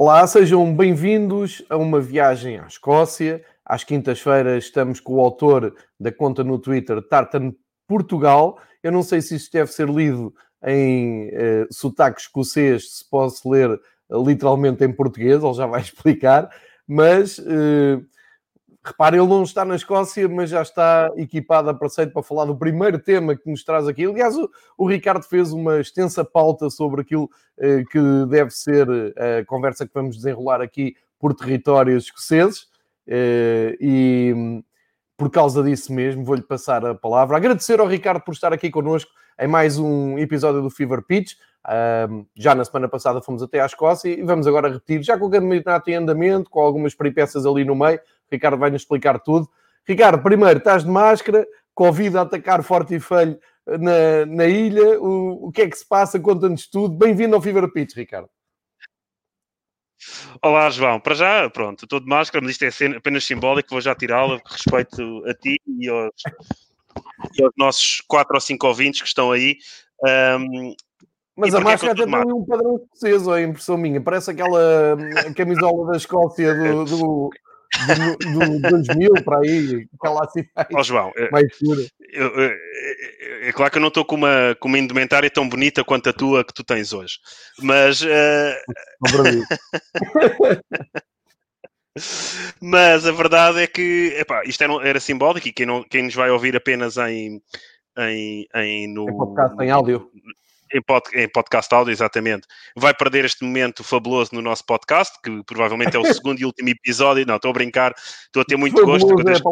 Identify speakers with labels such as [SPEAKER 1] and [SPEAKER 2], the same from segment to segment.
[SPEAKER 1] Olá, sejam bem-vindos a uma viagem à Escócia. Às quintas-feiras estamos com o autor da conta no Twitter, Tartan Portugal. Eu não sei se isto deve ser lido em uh, sotaque escocês, se pode ler uh, literalmente em português, ele já vai explicar, mas uh, repare, ele não está na Escócia, mas já está equipado a preceito para falar do primeiro tema que nos traz aqui. Aliás, o, o Ricardo fez uma extensa pauta sobre aquilo uh, que deve ser a conversa que vamos desenrolar aqui por territórios escoceses. Uh, e por causa disso mesmo, vou-lhe passar a palavra. Agradecer ao Ricardo por estar aqui connosco em mais um episódio do Fever Pitch. Um, já na semana passada fomos até à Escócia e vamos agora repetir, já com o campeonato em andamento, com algumas peripécias ali no meio. Ricardo vai nos explicar tudo. Ricardo, primeiro, estás de máscara, Covid a atacar forte e feio na, na ilha. O, o que é que se passa? Conta-nos tudo. Bem-vindo ao Fever Pitch, Ricardo.
[SPEAKER 2] Olá, João. Para já, pronto, estou de máscara, mas isto é apenas simbólico, vou já tirá-la, respeito a ti e aos, e aos, nossos quatro ou cinco ouvintes que estão aí. Um,
[SPEAKER 1] mas a máscara até tem um padrão escocês, é impressão minha. Parece aquela hum, camisola da Escócia do, do, do, do 2000 para aí, aquela assim
[SPEAKER 2] mais, oh, João, mais pura. Eu, eu, é claro que eu não estou com uma, com uma indumentária tão bonita quanto a tua que tu tens hoje, mas. Uh... mas a verdade é que epá, isto era, era simbólico e quem, não, quem nos vai ouvir apenas em, em, em no,
[SPEAKER 1] em podcast em áudio
[SPEAKER 2] em, pod, em podcast áudio, exatamente. Vai perder este momento fabuloso no nosso podcast, que provavelmente é o segundo e último episódio. Não, estou a brincar, estou a ter muito gosto.
[SPEAKER 1] É desde,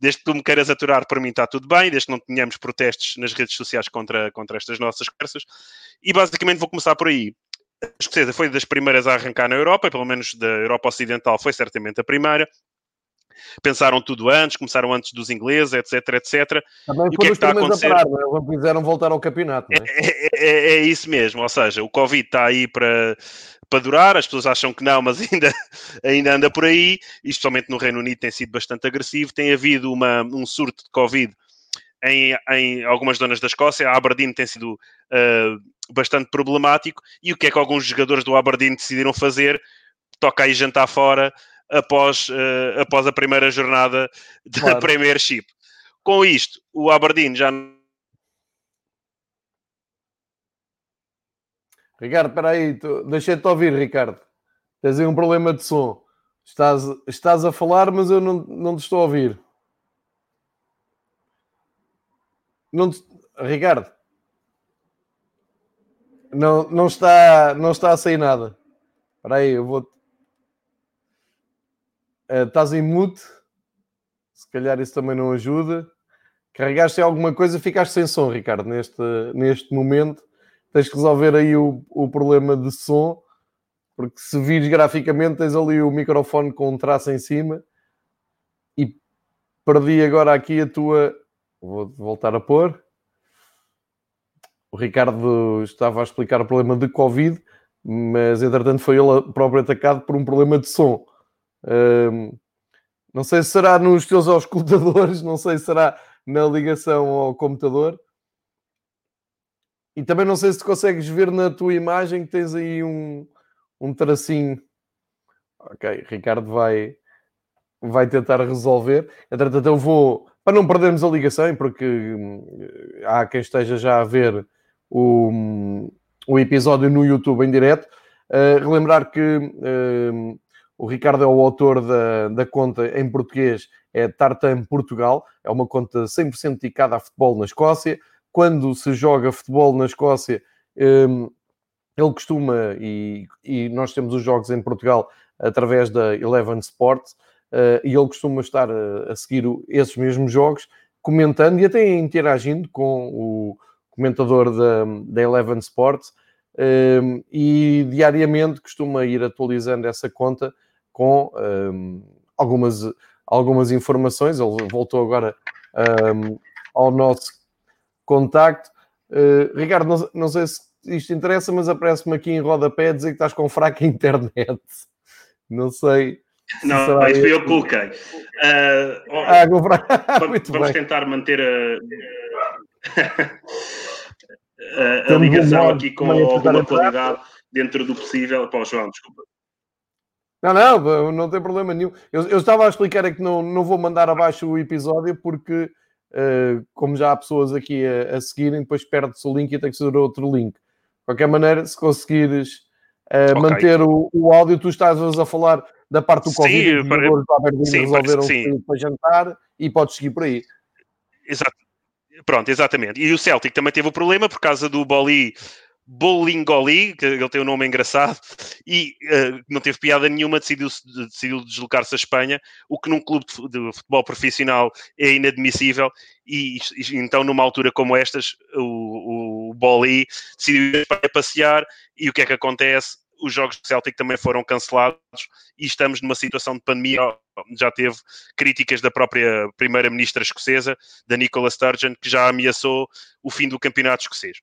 [SPEAKER 2] desde que tu me queiras aturar, para mim está tudo bem, desde que não tenhamos protestos nas redes sociais contra, contra estas nossas conversas. E basicamente vou começar por aí. A escocesa foi das primeiras a arrancar na Europa, pelo menos da Europa Ocidental foi certamente a primeira pensaram tudo antes, começaram antes dos ingleses, etc, etc.
[SPEAKER 1] Também e o que é que está a acontecer? A parar, não é? quiseram voltar ao campeonato, é?
[SPEAKER 2] É, é, é, isso mesmo, ou seja, o Covid está aí para, para durar, as pessoas acham que não, mas ainda, ainda anda por aí, e especialmente no Reino Unido tem sido bastante agressivo, tem havido uma, um surto de Covid em, em, algumas zonas da Escócia. A Aberdeen tem sido uh, bastante problemático. E o que é que alguns jogadores do Aberdeen decidiram fazer? Toca aí jantar fora, após, uh, após a primeira jornada da claro. Premiership. Com isto, o Aberdeen já.
[SPEAKER 1] Ricardo, espera aí, tu... deixei-te ouvir, Ricardo. Tens aí um problema de som. Estás, estás a falar, mas eu não, não te estou a ouvir. Não te... Ricardo, não, não, está, não está a sair nada. Espera aí, eu vou Uh, estás em mute. Se calhar isso também não ajuda. Carregaste alguma coisa, ficaste sem som, Ricardo, neste, neste momento. Tens que resolver aí o, o problema de som, porque se vires graficamente, tens ali o microfone com um traço em cima. E perdi agora aqui a tua. Vou voltar a pôr. O Ricardo estava a explicar o problema de Covid, mas entretanto foi ele próprio atacado por um problema de som. Um, não sei se será nos teus auscultadores, não sei se será na ligação ao computador. E também não sei se consegues ver na tua imagem que tens aí um, um tracinho. Ok, Ricardo vai, vai tentar resolver. Entretanto, eu vou, para não perdermos a ligação, porque hum, há quem esteja já a ver o, o episódio no YouTube em direto, uh, relembrar que uh, o Ricardo é o autor da, da conta em português, é Tartan Portugal, é uma conta 100% dedicada a futebol na Escócia. Quando se joga futebol na Escócia, um, ele costuma, e, e, nós temos os jogos em Portugal através da Eleven Sports, uh, e ele costuma estar a, a seguir esses mesmos jogos, comentando e até interagindo com o comentador da, da Eleven Sports, um, e diariamente costuma ir atualizando essa conta com um, algumas, algumas informações. Ele voltou agora um, ao nosso contacto. Uh, Ricardo, não, não, sei se isto interessa, mas aparece-me aqui em rodapé dizer que estás com fraca internet. Não sei.
[SPEAKER 2] Não, isso foi eu que coloquei. Uh, ah, vamos, vamos tentar manter a, a, a ligação aqui com alguma qualidade. dentro do possível. Pô, João, desculpa.
[SPEAKER 1] Não, não, não tem problema nenhum. Eu, eu estava a explicar é que não, não vou mandar abaixo o episódio porque, uh, como já há pessoas aqui a, a seguirem, depois perde-se o link e tem que ser outro link. De qualquer maneira, se conseguires uh, okay. manter o, o áudio, tu estás a falar da parte do Covid, sim, os jogadores da Aberdeen resolveram sim. para jantar e podes seguir por aí.
[SPEAKER 2] Exato. Pronto, exatamente. E o Celtic também teve o problema por causa do Boli Bolingoli, que ele tem um nome engraçado, e uh, não teve piada nenhuma, decidiu, decidiu deslocar-se à Espanha, o que num clube de futebol profissional é inadmissível, e, e então numa altura como estas, o, o Boli decidiu ir Espanha passear, e o que é que acontece? Os jogos do Celtic também foram cancelados e estamos numa situação de pandemia. Já teve críticas da própria primeira-ministra escocesa, da Nicola Sturgeon, que já ameaçou o fim do campeonato escocês.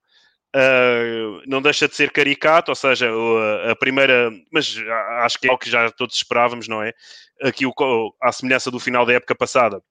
[SPEAKER 2] Uh, não deixa de ser caricato, ou seja, a, primeira, mas acho que é o que já todos esperávamos, não é? Aqui, o, à semelhança do final da época passada,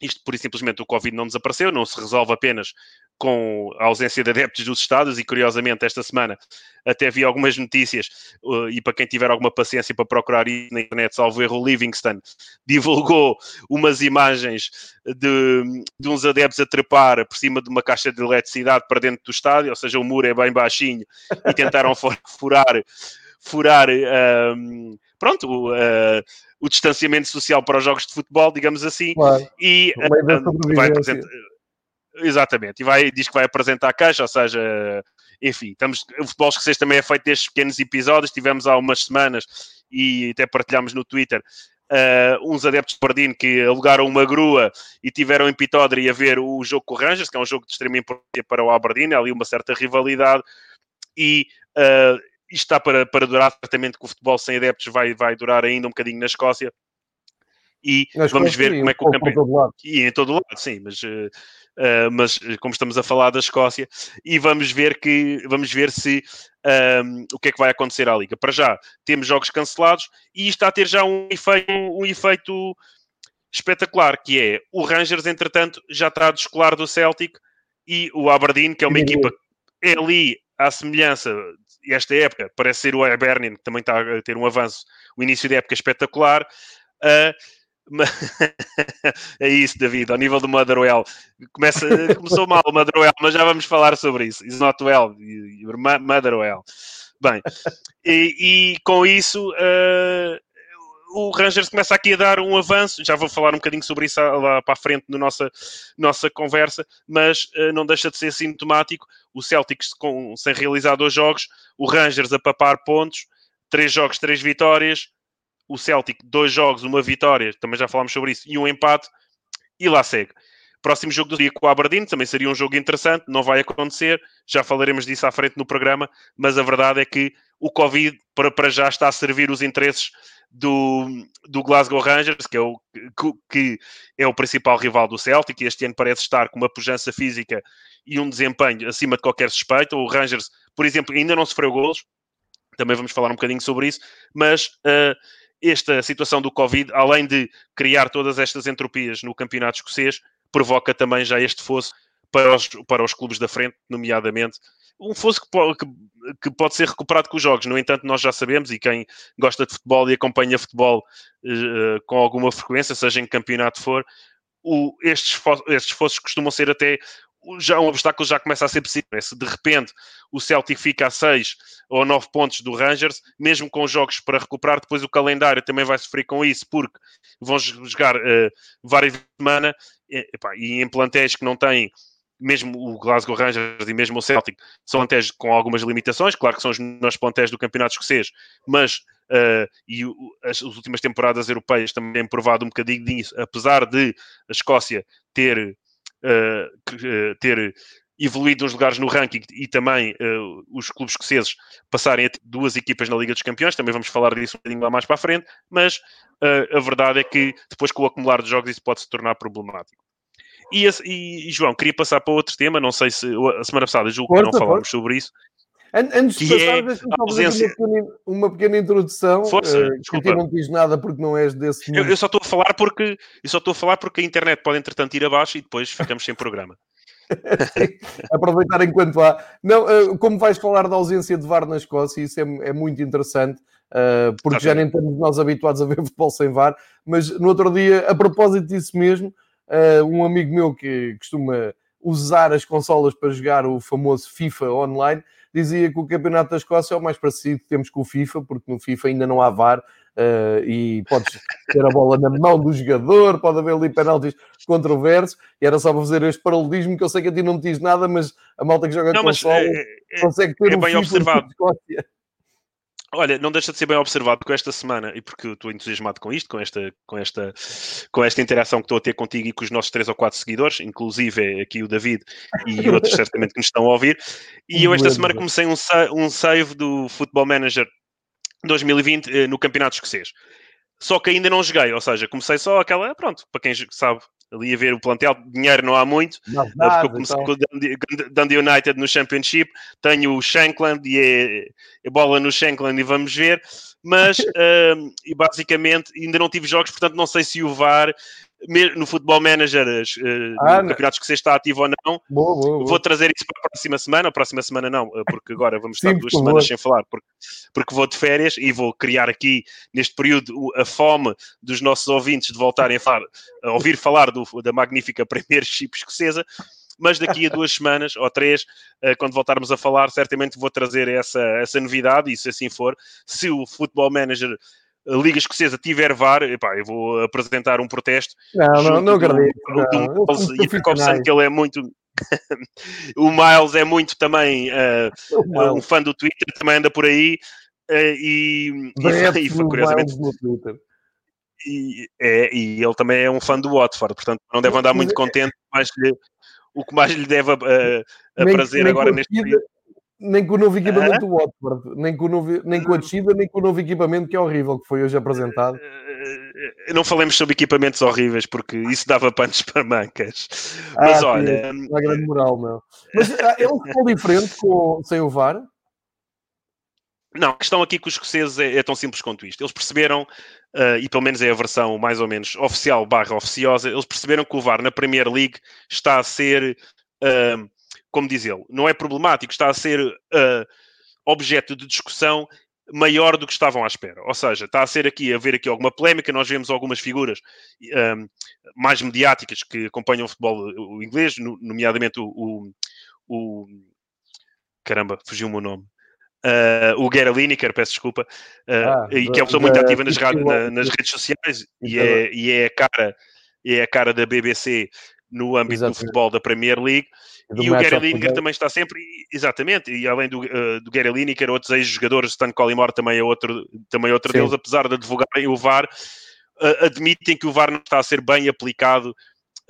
[SPEAKER 2] isto, por simplesmente, o Covid não desapareceu, não se resolve apenas com a ausência de adeptos dos Estados e, curiosamente, esta semana até vi algumas notícias uh, e para quem tiver alguma paciência para procurar isso na internet, salvo erro, o Livingston divulgou umas imagens de, de uns adeptos a trepar por cima de uma caixa de eletricidade para dentro do estádio, ou seja, o muro é bem baixinho e tentaram furar furar um, pronto, uh, o distanciamento social para os jogos de futebol, digamos assim, claro. e uh, vai apresentar Exatamente, e vai, diz que vai apresentar a caixa, ou seja, enfim, estamos, o futebol escocês também é feito destes pequenos episódios, tivemos há umas semanas e até partilhámos no Twitter uh, uns adeptos de Pardino que alugaram uma grua e tiveram em Pitódri a ver o jogo com o Rangers, que é um jogo de extrema importância para o Aberdeen, há ali uma certa rivalidade e uh, isto está para, para durar, certamente que o futebol sem adeptos vai, vai durar ainda um bocadinho na Escócia e vamos ver como é que o campeonato... E em todo lado, sim, mas... Uh, uh, mas eh, como estamos a falar da Escócia, e vamos ver que vamos ver se um, o que é que vai acontecer à Liga. Para já temos jogos cancelados e está a ter já um efeito, um efeito espetacular, que é o Rangers, entretanto, já está a descolar do Celtic e o Aberdeen, que é uma equipa é ali à semelhança esta época, parece ser o Hibernian, que também está a ter um avanço, o início da época espetacular. Uh, é isso, David, ao nível do Motherwell. Começa, começou mal o Motherwell, mas já vamos falar sobre isso. Is not well, Motherwell. Bem, e, e com isso uh, o Rangers começa aqui a dar um avanço. Já vou falar um bocadinho sobre isso lá para a frente na nossa, nossa conversa, mas uh, não deixa de ser sintomático. O Celtics com, sem realizar dois jogos, o Rangers a papar pontos, três jogos, três vitórias o Celtic, dois jogos, uma vitória, também já falámos sobre isso, e um empate, e lá segue. Próximo jogo do dia com o Aberdeen também seria um jogo interessante, não vai acontecer, já falaremos disso à frente no programa, mas a verdade é que o Covid para, para já está a servir os interesses do, do Glasgow Rangers, que é, o, que é o principal rival do Celtic, e este ano parece estar com uma pujança física e um desempenho acima de qualquer suspeito. O Rangers, por exemplo, ainda não sofreu golos, também vamos falar um bocadinho sobre isso, mas uh, esta situação do Covid, além de criar todas estas entropias no campeonato escocês, provoca também já este fosso para os, para os clubes da frente, nomeadamente. Um fosso que pode, que, que pode ser recuperado com os jogos. No entanto, nós já sabemos, e quem gosta de futebol e acompanha futebol uh, com alguma frequência, seja em que campeonato for, o, estes, estes fossos costumam ser até já um obstáculo já começa a ser possível. É se de repente o Celtic fica a 6 ou 9 pontos do Rangers, mesmo com jogos para recuperar, depois o calendário também vai sofrer com isso, porque vão jogar uh, várias semanas e, e em plantéis que não têm mesmo o Glasgow Rangers e mesmo o Celtic são plantéis com algumas limitações, claro que são os melhores plantéis do campeonato escocês, mas uh, e as, as, últimas temporadas europeias também têm provado um bocadinho disso, apesar de a Escócia ter uh, ter evoluído uns lugares no ranking e também uh, os clubes escoceses passarem a ter duas equipas na Liga dos Campeões, também vamos falar disso um bocadinho lá mais para a frente, mas uh, a verdade é que depois com o acumular de jogos isso pode se tornar problemático. E, e, e, João, queria passar para outro tema, não sei se a semana passada julgo que não falámos sobre isso.
[SPEAKER 1] Antes de passar, é deixa-me uma, pequena, uma pequena introdução.
[SPEAKER 2] Força, uh,
[SPEAKER 1] desculpa. Não diz nada porque não és desse
[SPEAKER 2] Eu, eu, só estou a falar porque eu só estou a falar porque a internet pode entretanto ir abaixo e depois ficamos sem programa.
[SPEAKER 1] Aproveitar enquanto há. Não, uh, como vais falar da ausência de VAR na Escócia, isso é, é muito interessante, uh, porque já nem estamos nós habituados a ver futebol sem VAR, mas no outro dia, a propósito disso mesmo, uh, um amigo meu que costuma usar as consolas para jogar o famoso FIFA online, dizia que o Campeonato da Escócia é o mais parecido que temos com o FIFA, porque no FIFA ainda não há VAR, Uh, e podes ter a bola na mão do jogador, pode haver ali penaltis controversos, e era só para fazer este paralelismo que eu sei que a ti não me diz nada, mas a malta que joga não, console é, é, consegue ter
[SPEAKER 2] é
[SPEAKER 1] um
[SPEAKER 2] bem observado. Olha, não deixa de ser bem observado porque esta semana, e porque estou entusiasmado com isto, com esta, com esta, com esta interação que estou a ter contigo e com os nossos três ou quatro seguidores, inclusive aqui o David e outros certamente que nos estão a ouvir. E eu esta semana comecei um, um save do Football Manager 2020 eh, no Campeonato Escocês. Só que ainda não joguei, ou seja, comecei só aquela, pronto, para quem sabe, ali a ver o plantel, dinheiro não há muito, não, nada, porque eu comecei então. com o Dundee United no Championship, tenho o Shankland e é, é bola no Shankland e vamos ver, mas uh, e basicamente ainda não tive jogos, portanto não sei se o VAR no Futebol Manager, uh, ah, no campeonato que você está ativo ou não. Boa, boa, boa. Vou trazer isso para a próxima semana. A próxima semana não, eh, porque agora vamos estar Sim, duas semanas sem falar, porque, porque vou de férias e vou criar aqui, neste período, a fome dos nossos ouvintes de voltarem a, falar, a ouvir falar do, da magnífica Premiership escocesa. Mas daqui a duas semanas ou três, quando voltarmos a falar, certamente vou trazer essa, essa novidade, e se assim for, se o Football Manager a Liga Escocesa tiver VAR, epá, eu vou apresentar um protesto.
[SPEAKER 1] Não, não, não acredito.
[SPEAKER 2] e que ele é muito. o Miles é muito também uh, um fã do Twitter, também anda por aí. Uh, e, e, e curiosamente. E, é, e ele também é um fã do Watford, portanto não deve andar muito contente. Mas o que mais lhe deve uh, prazer agora neste período
[SPEAKER 1] nem com o novo equipamento do Watford, nem com, o novo, nem com a descida, nem com o novo equipamento que é horrível, que foi hoje apresentado.
[SPEAKER 2] Eh, não falemos sobre equipamentos horríveis, porque isso dava panos para mancas. Mas ah, olha.
[SPEAKER 1] Sim, a grande moral, meu. Mas ah, é futebol diferente com, sem o VAR?
[SPEAKER 2] Não, a questão aqui com os escoceses é, é tão simples quanto isto. Eles perceberam, uh, e pelo menos é a versão mais ou menos oficial barra oficiosa, eles perceberam que o VAR na Premier League está a ser. Uh, como diz ele, não é problemático, está a ser uh, objeto de discussão maior do que estavam à espera. Ou seja, está a ser aqui, a haver aqui alguma polémica, nós vemos algumas figuras um, mais mediáticas que acompanham o futebol o inglês, nomeadamente o, o, o caramba, fugiu o meu nome. Uh, o Gary Lineker, peço desculpa, uh, ah, e que é uma pessoa muito ativa nas, na, nas redes sociais e é, e é, a cara, é a cara da BBC no âmbito Exatamente. do futebol da Premier League. E o Gary Lineker também está sempre, exatamente, e além do, uh, do Gary Lineker, outros ex-jogadores, Stan Collymore também é outro, também é outro deles, apesar de advogarem o VAR, uh, admitem que o VAR não está a ser bem aplicado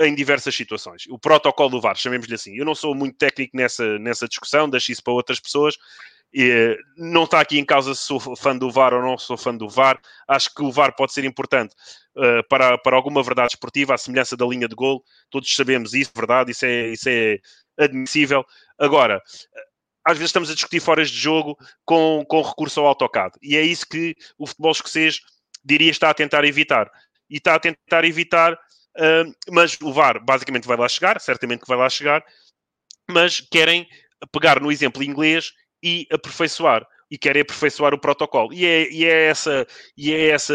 [SPEAKER 2] em diversas situações. O protocolo do VAR, chamemos-lhe assim. Eu não sou muito técnico nessa, nessa discussão, deixo isso para outras pessoas. E, não está aqui em causa se sou fã do VAR ou não sou fã do VAR. Acho que o VAR pode ser importante uh, para, para alguma verdade esportiva, à semelhança da linha de gol. Todos sabemos isso, verdade, isso é, isso é admissível. Agora, às vezes estamos a discutir foras de jogo com, com recurso ao AutoCAD. E é isso que o futebol escocês diria está a tentar evitar. E está a tentar evitar, uh, mas o VAR basicamente vai lá chegar, certamente que vai lá chegar, mas querem pegar no exemplo inglês e aperfeiçoar e querem aperfeiçoar o protocolo. E é, e é, essa, e é essa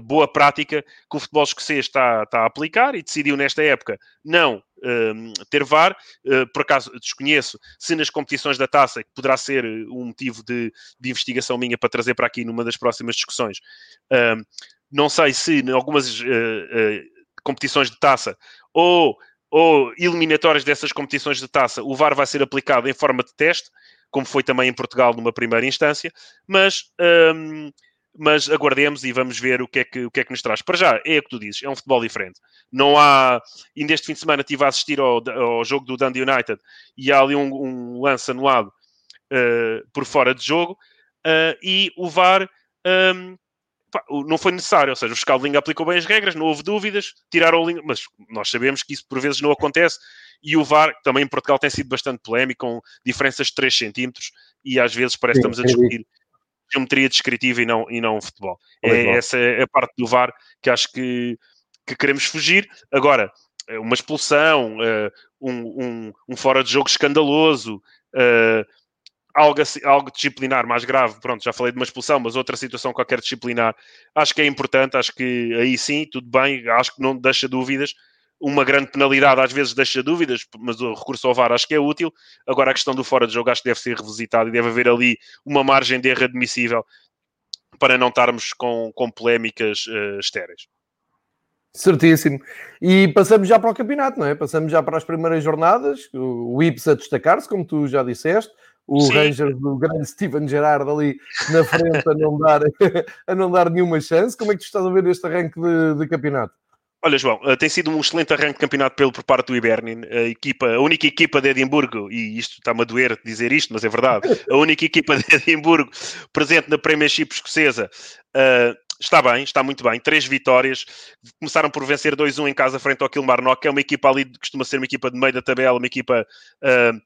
[SPEAKER 2] boa prática que o futebol escocês está, está a aplicar e decidiu nesta época não um, ter VAR. Uh, por acaso desconheço se nas competições da taça, que poderá ser um motivo de, de investigação minha para trazer para aqui numa das próximas discussões. Um, não sei se em algumas uh, uh, competições de taça ou, ou eliminatórias dessas competições de taça, o VAR vai ser aplicado em forma de teste como foi também em Portugal numa primeira instância, mas, um, mas aguardemos e vamos ver o que, é que, o que é que nos traz. Para já, é o que tu dizes, é um futebol diferente. Não há. Ainda este fim de semana estive a assistir ao, ao jogo do Dundee United e há ali um, um lance anulado uh, por fora de jogo uh, e o VAR. Um, não foi necessário, ou seja, o fiscal de linha aplicou bem as regras, não houve dúvidas, tiraram o linha, mas nós sabemos que isso por vezes não acontece e o VAR, também em Portugal, tem sido bastante polémico, com diferenças de 3 centímetros, e às vezes parece que estamos a discutir geometria descritiva e não, e não futebol. É, essa é a parte do VAR que acho que, que queremos fugir. Agora, uma expulsão, um, um, um, fora de jogo escandaloso, algo, algo disciplinar mais grave, pronto, já falei de uma expulsão, mas outra situação qualquer disciplinar, acho que é importante, acho que aí sim, tudo bem, acho que não deixa dúvidas, uma grande penalidade às vezes deixa dúvidas, mas o recurso ao VAR acho que é útil. Agora a questão do fora de jogo acho que deve ser revisitado e deve haver ali uma margem de erro admissível para não estarmos com, com polémicas uh, estéreis.
[SPEAKER 1] Certíssimo. E passamos já para o campeonato, não é? Passamos já para as primeiras jornadas, o Ips a destacar-se, como tu já disseste, o Sim. Rangers do grande Steven Gerrard ali na frente a não, dar, a não dar nenhuma chance. Como é que tu estás a ver este arranque de, de campeonato?
[SPEAKER 2] Olha, João, uh, tem sido um excelente arranque de campeonato pelo por parte do Ibernin, a, equipa, a única equipa de Edimburgo, e isto está-me a doer dizer isto, mas é verdade, a única equipa de Edimburgo presente na Premiership escocesa uh, está bem, está muito bem. Três vitórias. Começaram por vencer 2-1 em casa frente ao Kilmarnock, que é uma equipa ali, costuma ser uma equipa de meio da tabela, uma equipa uh,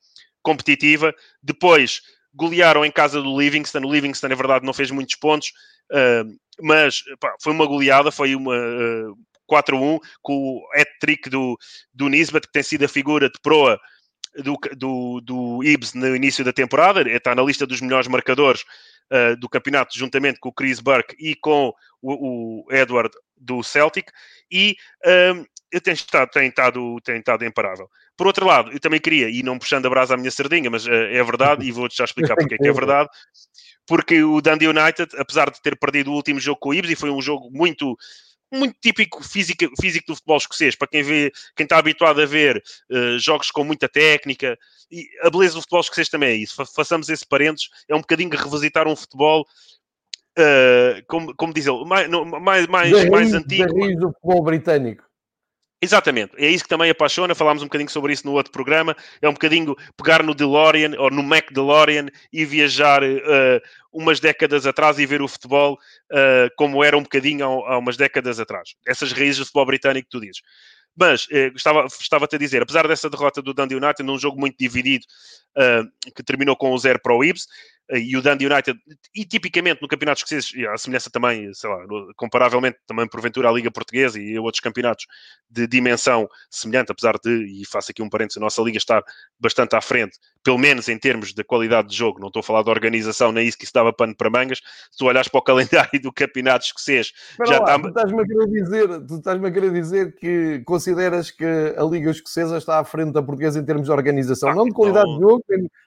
[SPEAKER 2] competitiva. Depois golearam em casa do Livingston. O Livingston, na verdade, não fez muitos pontos, uh, mas pá, foi uma goleada, foi uma. Uh, 4-1, com o hat-trick do, do Nisbet, que tem sido a figura de proa do, do, do Ibs no início da temporada, está na lista dos melhores marcadores uh, do campeonato, juntamente com o Chris Burke e com o, o Edward do Celtic, e um, eu tenho estado, tenho, estado, tenho estado imparável. Por outro lado, eu também queria, e não puxando a brasa à minha sardinha, mas uh, é verdade, e vou-te já explicar porque é que é verdade, porque o Dundee United, apesar de ter perdido o último jogo com o Ibs, e foi um jogo muito muito típico físico, físico do futebol escocês, para quem vê, quem está habituado a ver uh, jogos com muita técnica, e a beleza do futebol escocês também é isso. Fa façamos esse parênteses, é um bocadinho revisitar um futebol, uh, como, como diz ele, mais, mais, mais, mais antigo.
[SPEAKER 1] do futebol britânico.
[SPEAKER 2] Exatamente, é isso que também apaixona. Falámos um bocadinho sobre isso no outro programa. É um bocadinho pegar no DeLorean ou no Mac DeLorean e viajar uh, umas décadas atrás e ver o futebol uh, como era um bocadinho há, há, umas décadas atrás. Essas raízes do futebol britânico que tu dizes. Mas eh, estava, estava-te a dizer, apesar dessa derrota do Dundee United, num jogo muito dividido, que terminou com o zero para o Ibs, e o Dundee United, e tipicamente no campeonato escocês, a semelhança também, sei lá, comparavelmente também porventura à Liga Portuguesa e a outros campeonatos de dimensão semelhante, apesar de, e faço aqui um parênteses, a nossa Liga estar bastante à frente, pelo menos em termos de qualidade de jogo, não estou a falar de organização, nem isso que isso dava pano para mangas, se tu olhares para o calendário do campeonato escocês,
[SPEAKER 1] já lá, está... Tu estás-me a querer dizer, tu estás-me a querer dizer que consideras que a Liga Escocesa está à frente da portuguesa em termos de organização, ah, não de qualidade não... de jogo,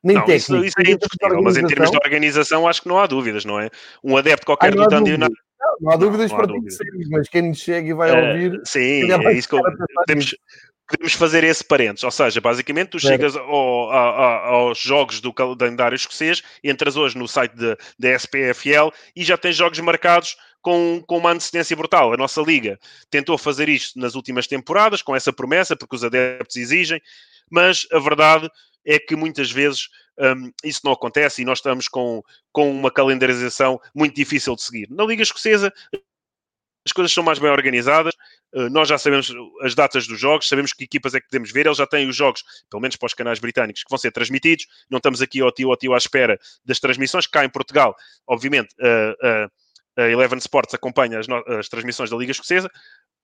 [SPEAKER 1] nem não, técnico.
[SPEAKER 2] Isso, isso é indiscutível, mas em termos de organização, acho que não há dúvidas, não é? Um adepto qualquer do Dundee United.
[SPEAKER 1] Não, não há dúvidas não, não há para dúvidas. ti mas quem nos chega e vai uh, ouvir.
[SPEAKER 2] Sim, é isso que eu, temos, podemos fazer esse parênteses. Ou seja, basicamente, tu chegas ao, a, aos jogos do calendário escocês, entras hoje no site da SPFL e já tens jogos marcados com, com uma antecedência brutal. A nossa liga tentou fazer isto nas últimas temporadas, com essa promessa, porque os adeptos exigem, mas a verdade é que muitas vezes um, isso não acontece e nós estamos com, com uma calendarização muito difícil de seguir. Na Liga Escocesa, as coisas são mais bem organizadas, uh, nós já sabemos as datas dos jogos, sabemos que equipas é que podemos ver, eles já têm os jogos, pelo menos para os canais britânicos, que vão ser transmitidos, não estamos aqui ao tio ao tio à espera das transmissões, cá em Portugal, obviamente, uh, uh, a Eleven Sports acompanha as, as, transmissões da Liga Escocesa,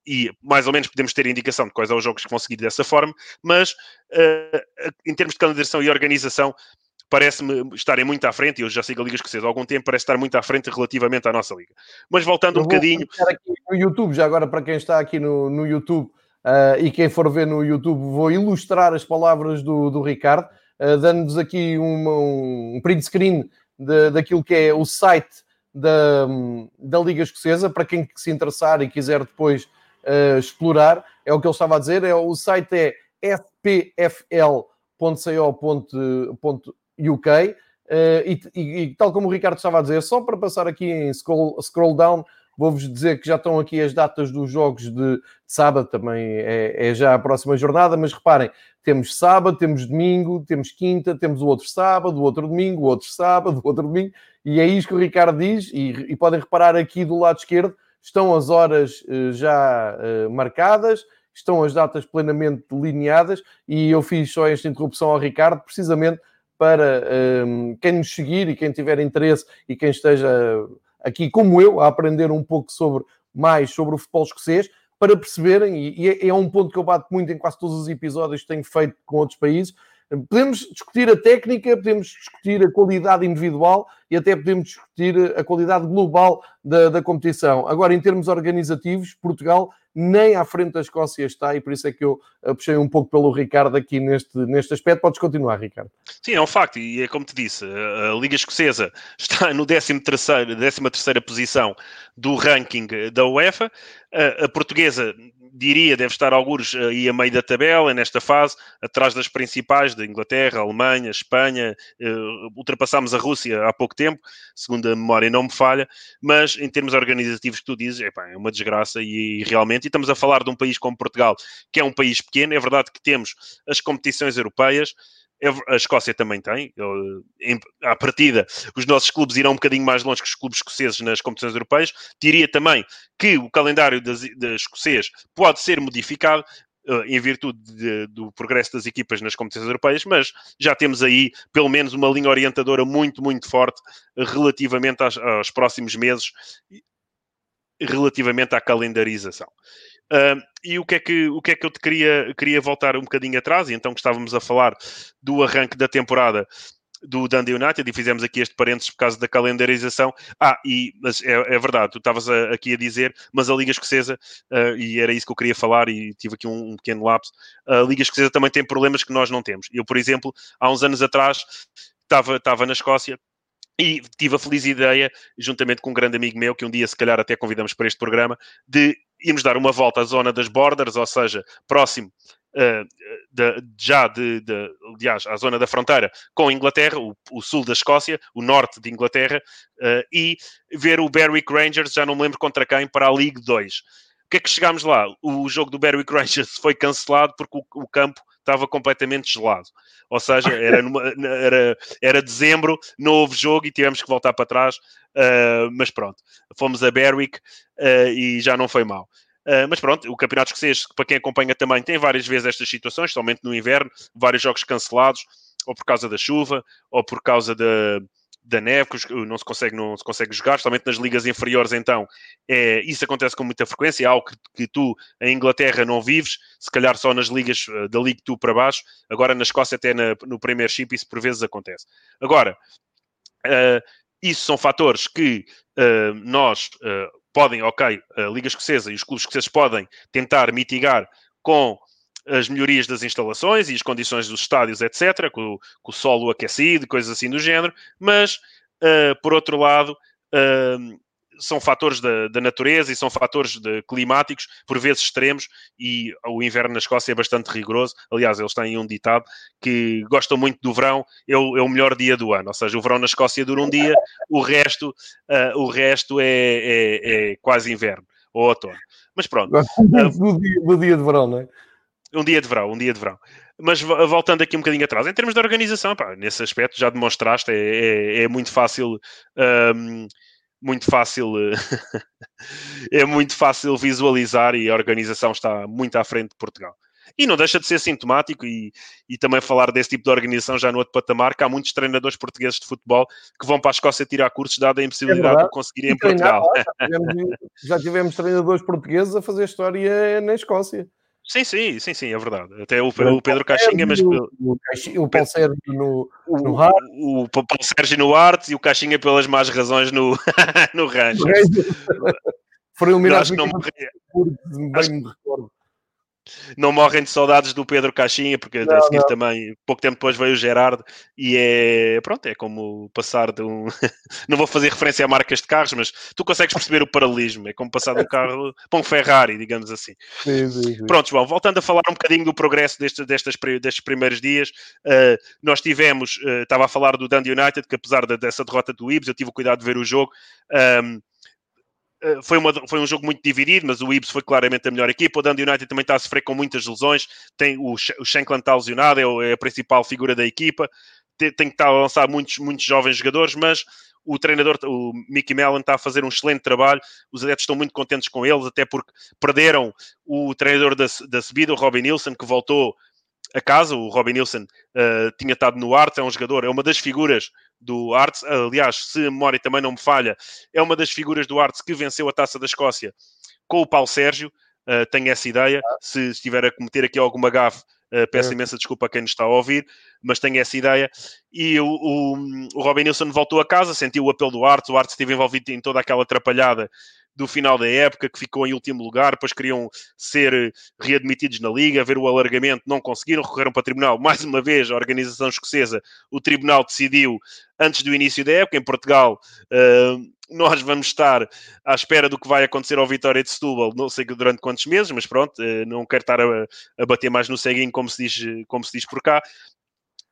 [SPEAKER 2] e mais ou menos podemos ter indicação de quais são os jogos que vão seguir dessa forma, mas uh, em termos de calendarização e organização, parece-me estarem muito à frente, e eu já sigo a Liga Escocesa há algum tempo, parece estar muito à frente relativamente à nossa Liga. Mas voltando eu um bocadinho...
[SPEAKER 1] aqui no YouTube, já agora para quem está aqui no, no YouTube, uh, e quem for ver no YouTube, vou ilustrar as palavras do, do Ricardo, uh, dando-nos aqui uma, um print screen de, daquilo que é o site da, da Liga Escocesa, para quem se interessar e quiser depois uh, explorar, é o que ele estava a dizer, é, o site é spfl.co.uk uh, e, e, e, tal como o Ricardo estava a dizer, só para passar aqui em scroll, scroll down, vou-vos dizer que já estão aqui as datas dos jogos de sábado, também é, é, já a próxima jornada, mas reparem, temos sábado, temos domingo, temos quinta, temos o outro sábado, o outro domingo, o outro sábado, o outro domingo, e é isto que o Ricardo diz, e, e podem reparar aqui do lado esquerdo, estão as horas uh, já uh, marcadas, estão as datas plenamente delineadas e eu fiz só esta interrupção ao Ricardo precisamente para ehm, quem nos seguir e quem tiver interesse e quem esteja aqui como eu a aprender um pouco sobre mais sobre o futebol escocês, para perceberem, e é, é um ponto que eu bato muito em quase todos os episódios que tenho feito com outros países, Podemos discutir a técnica, podemos discutir a qualidade individual e até podemos discutir a qualidade global da, da competição. Agora, em termos organizativos, Portugal nem à frente da Escócia está e por isso é que eu eh, puxei um pouco pelo Ricardo aqui neste, neste aspecto. Podes continuar, Ricardo.
[SPEAKER 2] Sim, é um facto e é como te disse, a Liga Escocesa está no 13 terceiro, 13 terceira posição do ranking da UEFA, a, portuguesa diria, deve estar alguns aí a meio da tabela, nesta fase, atrás das principais, da Inglaterra, Alemanha, Espanha, uh, ultrapassámos a Rússia há pouco tempo, segundo a memória não me falha, mas em termos organizativos que tu dizes, é uma desgraça e, e realmente, e estamos a falar de um país como Portugal, que é um país pequeno, é verdade que temos as competições europeias, a Escócia também tem. À partida, os nossos clubes irão um bocadinho mais longe que os clubes escoceses nas competições europeias. Diria também que o calendário das, das escocês pode ser modificado uh, em virtude de, do progresso das equipas nas competições europeias, mas já temos aí pelo menos uma linha orientadora muito, muito forte relativamente aos, aos próximos meses, relativamente à calendarização. Uh, e o que, é que, o que é que eu te queria, queria voltar um bocadinho atrás, e então que estávamos a falar do arranque da temporada do Dundee United e fizemos aqui este parênteses por causa da calendarização. Ah, e mas é, é verdade, tu estavas aqui a dizer, mas a Liga Escocesa, uh, e era isso que eu queria falar, e tive aqui um, um, pequeno lapso, a Liga Escocesa também tem problemas que nós não temos. Eu, por exemplo, há uns anos atrás estava, estava na Escócia e tive a feliz ideia, juntamente com um grande amigo meu, que um dia se calhar até convidamos para este programa, de irmos dar uma volta à zona das borders, ou seja, próximo uh, de, já de, de, aliás, à zona da fronteira com a Inglaterra, o, o, sul da Escócia, o norte de Inglaterra, uh, e ver o Berwick Rangers, já não me lembro contra quem, para a League 2. O que é que chegámos lá? O jogo do Berwick Rangers foi cancelado porque o, o campo estava completamente gelado. Ou seja, era, numa, era, era dezembro, não houve jogo e tivemos que voltar para trás. Uh, mas pronto, fomos a Berwick uh, e já não foi mal. Uh, mas pronto, o Campeonato Escocês, para quem acompanha também, tem várias vezes estas situações, somente no inverno, vários jogos cancelados, ou por causa da chuva, ou por causa da, da neve, que não se consegue, não se consegue jogar, somente nas ligas inferiores, então, é, isso acontece com muita frequência, é algo que, que, tu, em Inglaterra, não vives, se calhar só nas ligas uh, da League 2 para baixo, agora na Escócia até na, no Premiership isso por vezes acontece. Agora, uh, isso são fatores que uh, nós podem, ok, a Liga Escocesa e os clubes escoceses podem tentar mitigar com as melhorias das instalações e as condições dos estádios, etc., com, com o solo aquecido, coisas assim do género, mas, uh, por outro lado, uh, são fatores da, da, natureza e são fatores de, climáticos, por vezes extremos, e o inverno na Escócia é bastante rigoroso. Aliás, eles têm um ditado que gostam muito do verão, é o, é o melhor dia do ano. Ou seja, o verão na Escócia dura um dia, o resto, uh, o resto é, é, é, quase inverno ou outono. Mas pronto.
[SPEAKER 1] do, dia, do dia de verão, não é?
[SPEAKER 2] Um dia de verão, um dia de verão. Mas voltando aqui um bocadinho atrás, em termos de organização, pá, nesse aspecto já demonstraste, é, é, é muito fácil. Um, muito fácil é muito fácil visualizar e a organização está muito à frente de Portugal. E não deixa de ser sintomático e, e também falar desse tipo de organização já no outro patamar, que há muitos treinadores portugueses de futebol que vão para a Escócia tirar cursos, dada a impossibilidade é de conseguir em Portugal.
[SPEAKER 1] Já tivemos, já tivemos treinadores portugueis a fazer história na Escócia.
[SPEAKER 2] Sim, sim, sim, sim, é verdade. Até o, o Pedro Caixinha, mas. O,
[SPEAKER 1] o Paulo Sérgio no, no
[SPEAKER 2] O, o Paulo Sérgio no Artes e o Caixinha pelas más razões no, no Rancho.
[SPEAKER 1] Foram eliminados. Acho que não, bem me recordo
[SPEAKER 2] não morrem de saudades do Pedro Caixinha, porque não, a seguir não. também, pouco tempo depois veio o Gerardo e é, pronto, é como passar de um, não vou fazer referência a marcas de carros, mas tu consegues perceber o paralelismo, é como passar de um carro para um Ferrari, digamos assim.
[SPEAKER 1] Sim, sim, sim.
[SPEAKER 2] Pronto, João, voltando a falar um bocadinho do progresso destes, destes, destes primeiros dias, uh, nós tivemos, uh, estava a falar do Dundee United, que apesar de, dessa derrota do Ibs, eu tive o cuidado de ver o jogo, um, ehm, eh, foi, uma, foi, um jogo muito dividido, mas o Ibs foi claramente a melhor equipa. O Dundee United também está a sofrer com muitas lesões. Tem o, o Shankland está lesionado, é, é, a principal figura da equipa. Tem, tem que estar a lançar muitos, muitos jovens jogadores, mas o treinador, o Mickey Mellon, está a fazer um excelente trabalho. Os adeptos estão muito contentes com eles, até porque perderam o treinador da, da subida, o Robin Nilsson, que voltou a casa. O Robin Nilsson uh, tinha estado no Arts, é um jogador, é uma das figuras do Arts. Aliás, se a memória também não me falha, é uma das figuras do Arts que venceu a taça da Escócia com o Paulo Sérgio. uh, tenho essa ideia. Se estiver a cometer aqui alguma gafe, Uh, peço é. imensa desculpa a quem nos está a ouvir, mas tenho essa ideia. E o, o, o Robin Nilsson voltou a casa, sentiu o apelo do Arte, o Arte esteve envolvido em toda aquela atrapalhada do final da época, que ficou em último lugar, depois queriam ser readmitidos na Liga, ver o alargamento, não conseguiram, recorreram para o Tribunal. Mais uma vez, a organização escocesa, o Tribunal decidiu antes do início da época, em Portugal. Uh, nós vamos estar à espera do que vai acontecer ao Vitória de Setúbal, não sei durante quantos meses, mas pronto, uh, não quero estar a, a, bater mais no ceguinho, como se diz, como se diz por cá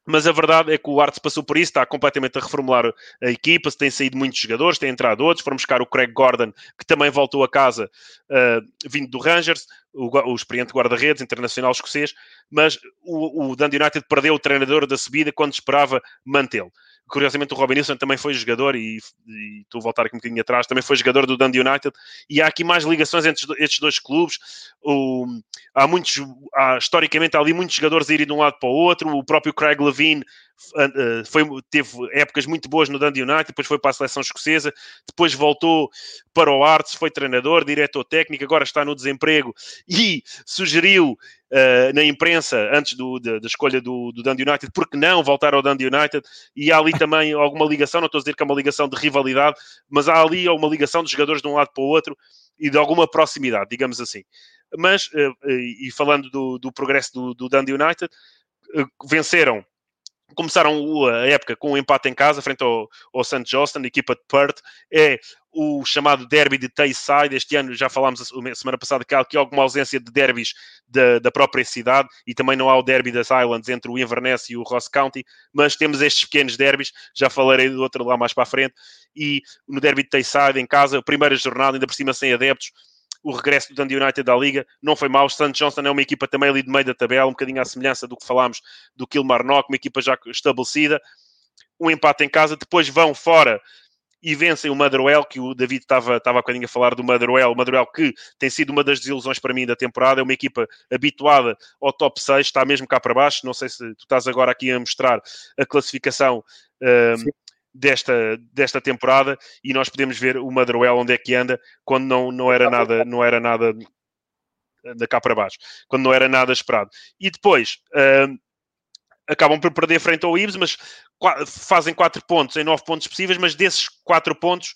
[SPEAKER 2] mas a verdade é que o Arts passou por isso, está completamente a reformular a equipa, tem saído muitos jogadores, tem entrado outros, foram buscar o Craig Gordon, que também voltou a casa uh, vindo do Rangers, o, o experiente guarda-redes internacional escocês, mas o, o Dundee United perdeu o treinador da subida quando esperava mantê-lo. Curiosamente, o Robin Nilsson também foi jogador, e, e estou a voltar aqui um bocadinho atrás, também foi jogador do Dundee United, e há aqui mais ligações entre estes dois clubes. O, há muitos, há, historicamente, há ali muitos jogadores a irem de um lado para o outro. O próprio Craig Levine foi, teve épocas muito boas no Dundee United, depois foi para a seleção escocesa, depois voltou para o Arts, foi treinador, diretor técnico, agora está no desemprego e sugeriu uh, na imprensa, antes do, da, da, escolha do, do Dundee United, porque não voltar ao Dundee United, e há ali também alguma ligação, não estou a dizer que é uma ligação de rivalidade, mas há ali uma ligação de jogadores de um lado para o outro e de alguma proximidade, digamos assim. Mas, uh, e falando do, do progresso do, do Dundee United, venceram começaram a época com um empate em casa frente ao, ao St. Johnston, equipa de Perth. É o chamado derby de Tayside. Este ano já falámos a semana passada que há aqui alguma ausência de derbys da, da própria cidade e também não há o derby das Highlands entre o Inverness e o Ross County, mas temos estes pequenos derbys, já falarei do outro lá mais para a frente. E no derby de Tayside em casa, primeira jornada, ainda por cima sem adeptos o regresso do Dundee United à Liga não foi mau. O St. Johnston é uma equipa também ali de meio da tabela, um bocadinho à semelhança do que falámos do Kilmarnock, uma equipa já estabelecida. Um empate em casa, depois vão fora e vencem o Motherwell, que o David estava, estava há bocadinho a falar do Motherwell, o Motherwell que tem sido uma das desilusões para mim da temporada, é uma equipa habituada ao top 6, está mesmo cá para baixo, não sei se tu estás agora aqui a mostrar a classificação um, desta, desta temporada e nós podemos ver o Motherwell onde é que anda quando não, não era nada não era nada da cá para baixo, quando não era nada esperado. E depois uh, acabam por perder frente ao Ibs, mas fazem 4 pontos em 9 pontos possíveis, mas desses 4 pontos,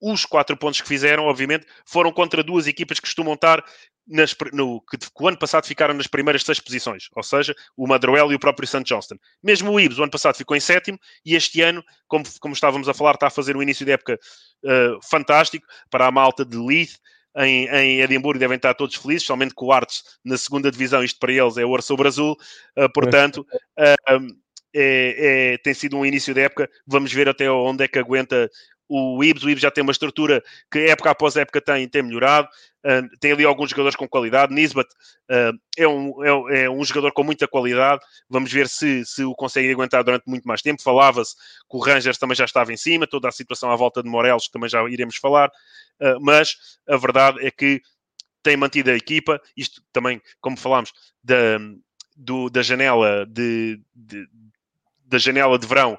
[SPEAKER 2] os 4 pontos que fizeram, obviamente, foram contra duas equipas que costumam estar nas, no, que, que, o ano passado ficaram nas primeiras seis posições, ou seja, o Motherwell e o próprio St. Johnston. Mesmo o Ibs, o ano passado ficou em sétimo, e este ano, como, como estávamos a falar, está a fazer um início de época uh, fantástico para a malta de Leith, em, em Edimburgo devem estar todos felizes, somente com o Arts na segunda divisão, isto para eles é ouro sobre azul, uh, portanto, uh, é, é, tem sido um início de época, vamos ver até onde é que aguenta o Ibs, o Ibs já tem uma estrutura que época após época tem, tem melhorado, uh, tem ali alguns jogadores com qualidade, Nisbet uh, é, um, é, é, um jogador com muita qualidade, vamos ver se, se o consegue aguentar durante muito mais tempo, falava-se que o Rangers também já estava em cima, toda a situação à volta de Morelos, também já iremos falar, uh, mas a verdade é que tem mantido a equipa, isto também, como falámos, da, do, da janela de, de da janela de verão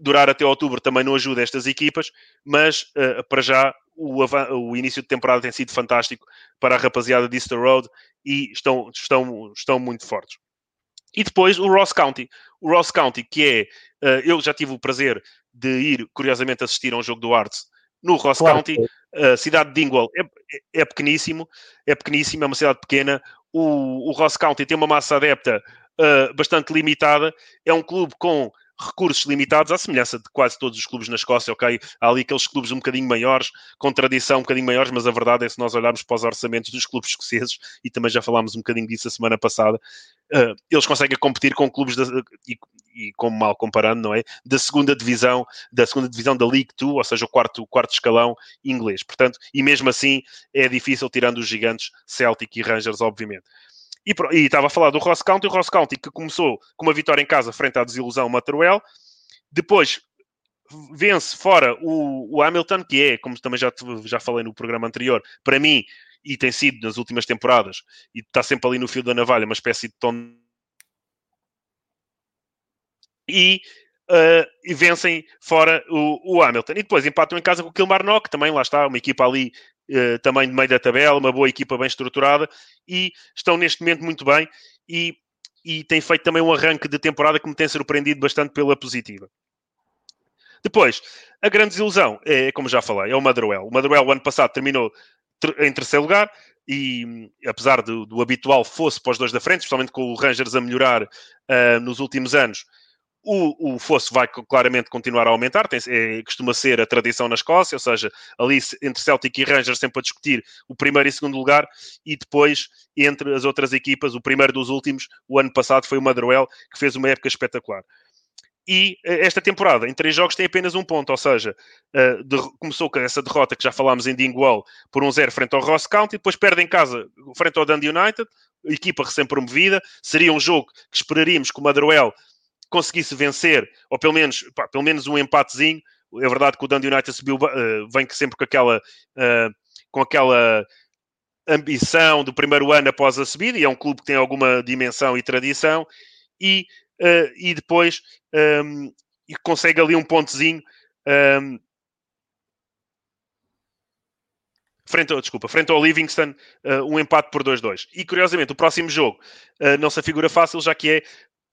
[SPEAKER 2] durar até outubro também não ajuda estas equipas, mas uh, para já o, o, início de temporada tem sido fantástico para a rapaziada de Easter Road e estão, estão, estão muito fortes. E depois o Ross County. O Ross County, que é. Uh, eu já tive o prazer de ir, curiosamente, assistir a um jogo do Arts no Ross claro. County. A uh, cidade de Dingwall é, é, é, pequeníssimo, é pequeníssimo, é uma cidade pequena. O, o Ross County tem uma massa adepta bastante limitada. É um clube com recursos limitados, à semelhança de quase todos os clubes na Escócia, ok? Há ali aqueles clubes um bocadinho maiores, com tradição um bocadinho maiores, mas a verdade é se nós olharmos para os orçamentos dos clubes escoceses, e também já falámos um bocadinho disso a semana passada, uh, eles conseguem competir com clubes, da, e, e como mal comparando, não é? Da segunda divisão, da segunda divisão da League 2, ou seja, o quarto, o quarto escalão inglês. Portanto, e mesmo assim é difícil, tirando os gigantes Celtic e Rangers, obviamente. E, estava a falar do Ross County, o Ross County que começou com uma vitória em casa frente à desilusão Motherwell, depois vence fora o, o, Hamilton, que é, como também já, já falei no programa anterior, para mim, e tem sido nas últimas temporadas, e está sempre ali no fio da navalha, uma espécie de tom. E, uh, e vencem fora o, o, Hamilton. E depois empatam em casa com o Kilmarnock, também lá está, uma equipa ali também de meio da tabela, uma boa equipa bem estruturada e estão neste momento muito bem e, e têm feito também um arranque de temporada que me tem surpreendido bastante pela positiva. Depois, a grande desilusão é, como já falei, é o Motherwell. O Motherwell, o ano passado, terminou em terceiro lugar e, apesar do, do habitual fosse para os dois da frente, especialmente com o Rangers a melhorar uh, nos últimos anos, o, o fosso vai claramente continuar a aumentar, tem, é, costuma ser a tradição na Escócia, ou seja, ali entre Celtic e Rangers sempre a discutir o primeiro e segundo lugar, e depois entre as outras equipas, o primeiro dos últimos, o ano passado foi o Motherwell, que fez uma época espetacular. E eh, esta temporada, em três jogos, tem apenas um ponto, ou seja, uh, de, começou com essa derrota que já falámos em Dingwall por um zero frente ao Ross County, depois perde em casa frente ao Dundee United, equipa recém-promovida, seria um jogo que esperaríamos que o Motherwell conseguisse vencer, ou pelo menos, pá, pelo menos um empatezinho. É verdade que o Dundee United subiu, uh, vem sempre com aquela, uh, com aquela ambição do primeiro ano após a subida, e é um clube que tem alguma dimensão e tradição, e, uh, e depois um, e consegue ali um pontozinho um, frente ao, desculpa, frente ao Livingston, uh, um empate por 2-2. E curiosamente, o próximo jogo uh, não se afigura fácil, já que é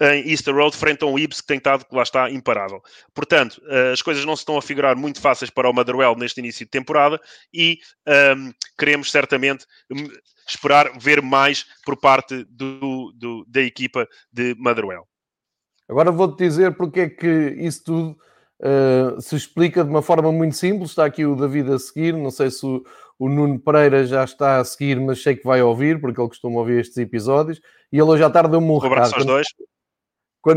[SPEAKER 2] em Easter Road frente a um Ibs que tem estado, lá está, imparável. Portanto, uh, as coisas não se estão a figurar muito fáceis para o Motherwell neste início de temporada e um, ehm, queremos certamente hum, esperar ver mais por parte do, do, da equipa de Motherwell.
[SPEAKER 1] Agora vou-te dizer porque é que isso tudo uh, se explica de uma forma muito simples. Está aqui o David a seguir, não sei se o, o Nuno Pereira já está a seguir, mas sei que vai ouvir, porque ele costuma ouvir estes episódios. E ele hoje à tarde deu-me um, um
[SPEAKER 2] abraço aos dois
[SPEAKER 1] quando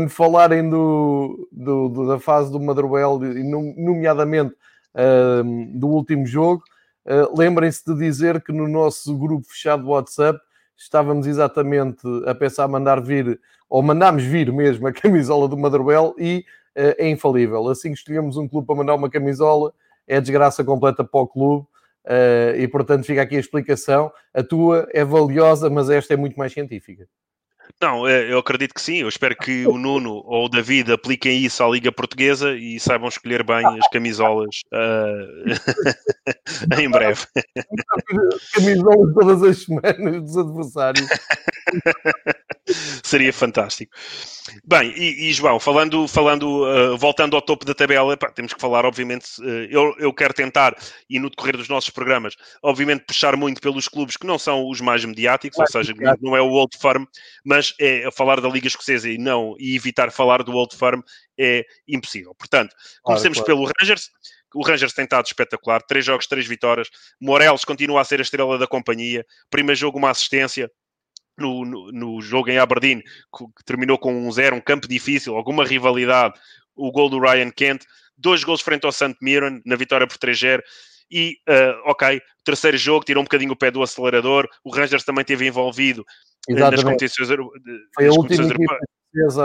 [SPEAKER 1] falarem do, do, do, da fase do Motherwell, nomeadamente uh, do último jogo, uh, lembrem-se de dizer que no nosso grupo fechado do WhatsApp estávamos exatamente a pensar mandar vir, ou mandámos vir mesmo a camisola do Motherwell e uh, é infalível. Assim que escolhemos um clube para mandar uma camisola, é desgraça completa para o clube. Uh, e portanto fica aqui a explicação. A tua é valiosa, mas esta é muito mais científica.
[SPEAKER 2] Não, é, eu acredito que sim. Eu espero que o Nuno ou o David apliquem isso à Liga Portuguesa e saibam escolher bem as camisolas uh... em breve.
[SPEAKER 1] Camisolas todas as semanas dos adversários.
[SPEAKER 2] Seria fantástico. Bem, e, e, João, falando, falando uh, voltando ao topo da tabela, pá, temos que falar, obviamente, uh, eu, eu quero tentar, e no decorrer dos nossos programas, obviamente, puxar muito pelos clubes que não são os mais mediáticos, ou seja, não é o Old Firm, mas é falar da Liga Escocesa e não, e evitar falar do Old Firm é impossível. Portanto, comecemos claro, claro. pelo Rangers. O Rangers tem estado espetacular, três jogos, três vitórias. Morelos continua a ser a estrela da companhia. Primeiro jogo, uma assistência no, no, no, jogo em Aberdeen, que terminou com um zero, um campo difícil, alguma rivalidade, o gol do Ryan Kent, dois gols frente ao St. Mirren, na vitória por 3-0, e, uh, ok, terceiro jogo, tirou um bocadinho o pé do acelerador, o Rangers também esteve envolvido eh, Exatamente. nas competições,
[SPEAKER 1] Foi a última equipa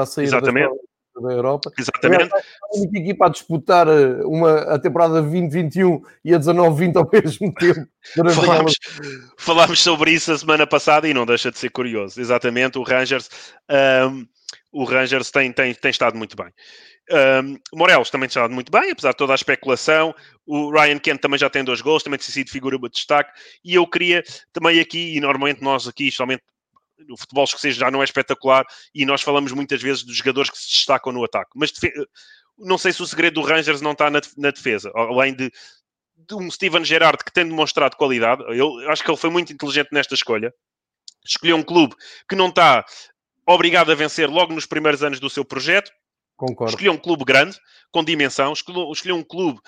[SPEAKER 1] a sair
[SPEAKER 2] Exatamente
[SPEAKER 1] da Europa.
[SPEAKER 2] Exatamente.
[SPEAKER 1] A única equipa a disputar eh, uma, a temporada 2021 e a 19-20 ao mesmo tempo.
[SPEAKER 2] Falámos, falámos, sobre isso a semana passada e não deixa de ser curioso. Exatamente, o Rangers, um, o Rangers tem, tem, tem estado muito bem. Um, Morelos também tem estado muito bem, apesar de toda a especulação. O Ryan Kent também já tem dois gols, também tem sido figura de destaque. E eu queria também aqui, e normalmente nós aqui, especialmente o futebol escocês já não é espetacular e nós falamos muitas vezes dos jogadores que se destacam no ataque. Mas não sei se o segredo do Rangers não está na, na defesa, além de, de, um Steven Gerrard que tem demonstrado qualidade. Eu acho que ele foi muito inteligente nesta escolha. Escolheu um clube que não está obrigado a vencer logo nos primeiros anos do seu projeto.
[SPEAKER 1] Concordo.
[SPEAKER 2] Escolheu um clube grande, com dimensão. Escolheu, escolheu um clube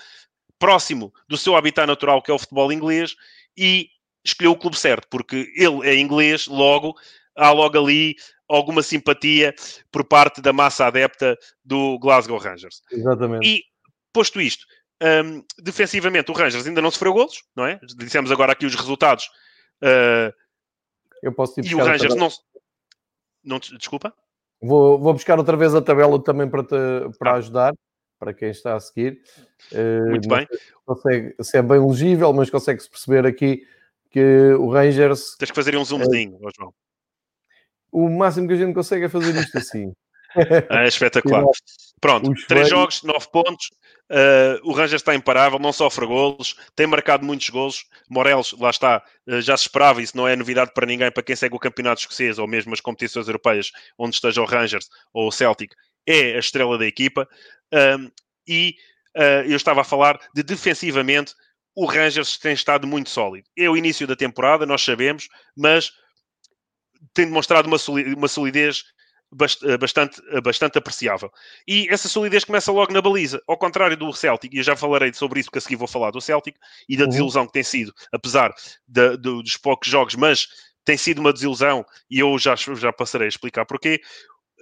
[SPEAKER 2] próximo do seu habitat natural, que é o futebol inglês, e escolheu o clube certo, porque ele é inglês, logo há logo ali alguma simpatia por parte da massa adepta do Glasgow Rangers.
[SPEAKER 1] Exatamente.
[SPEAKER 2] E, posto isto, um, defensivamente o Rangers ainda não sofreu golos, não é? Dissemos agora aqui os resultados. Uh,
[SPEAKER 1] Eu posso
[SPEAKER 2] ir E o Rangers não, não... Desculpa?
[SPEAKER 1] Vou, vou buscar outra vez a tabela também para, te, para ah. ajudar, para quem está a seguir.
[SPEAKER 2] Uh, Muito bem.
[SPEAKER 1] Consegue, se é bem legível, mas consegue-se perceber aqui que o Rangers...
[SPEAKER 2] Tens que fazer um zoomzinho, uh, João.
[SPEAKER 1] O máximo que a gente consegue é fazer isto assim.
[SPEAKER 2] É espetacular. Pronto, três jogos, nove pontos. Uh, o Rangers está imparável, não sofre golos, tem marcado muitos golos. Morelos, lá está, uh, já se esperava, isso não é novidade para ninguém, para quem segue o campeonato escocês ou mesmo as competições europeias, onde esteja o Rangers ou o Celtic, é a estrela da equipa. Um, e uh, eu estava a falar de defensivamente, o Rangers tem estado muito sólido. É o início da temporada, nós sabemos, mas tem demonstrado uma, uma solidez eh, bastante, eh, bastante apreciável. E essa solidez começa logo na baliza, ao contrário do Celtic, e eu já falarei sobre isso, porque a seguir vou falar do Celtic, e da uhum. desilusão que tem sido, apesar de, de, dos poucos jogos, mas tem sido uma desilusão, e eu já, já passarei a explicar porquê,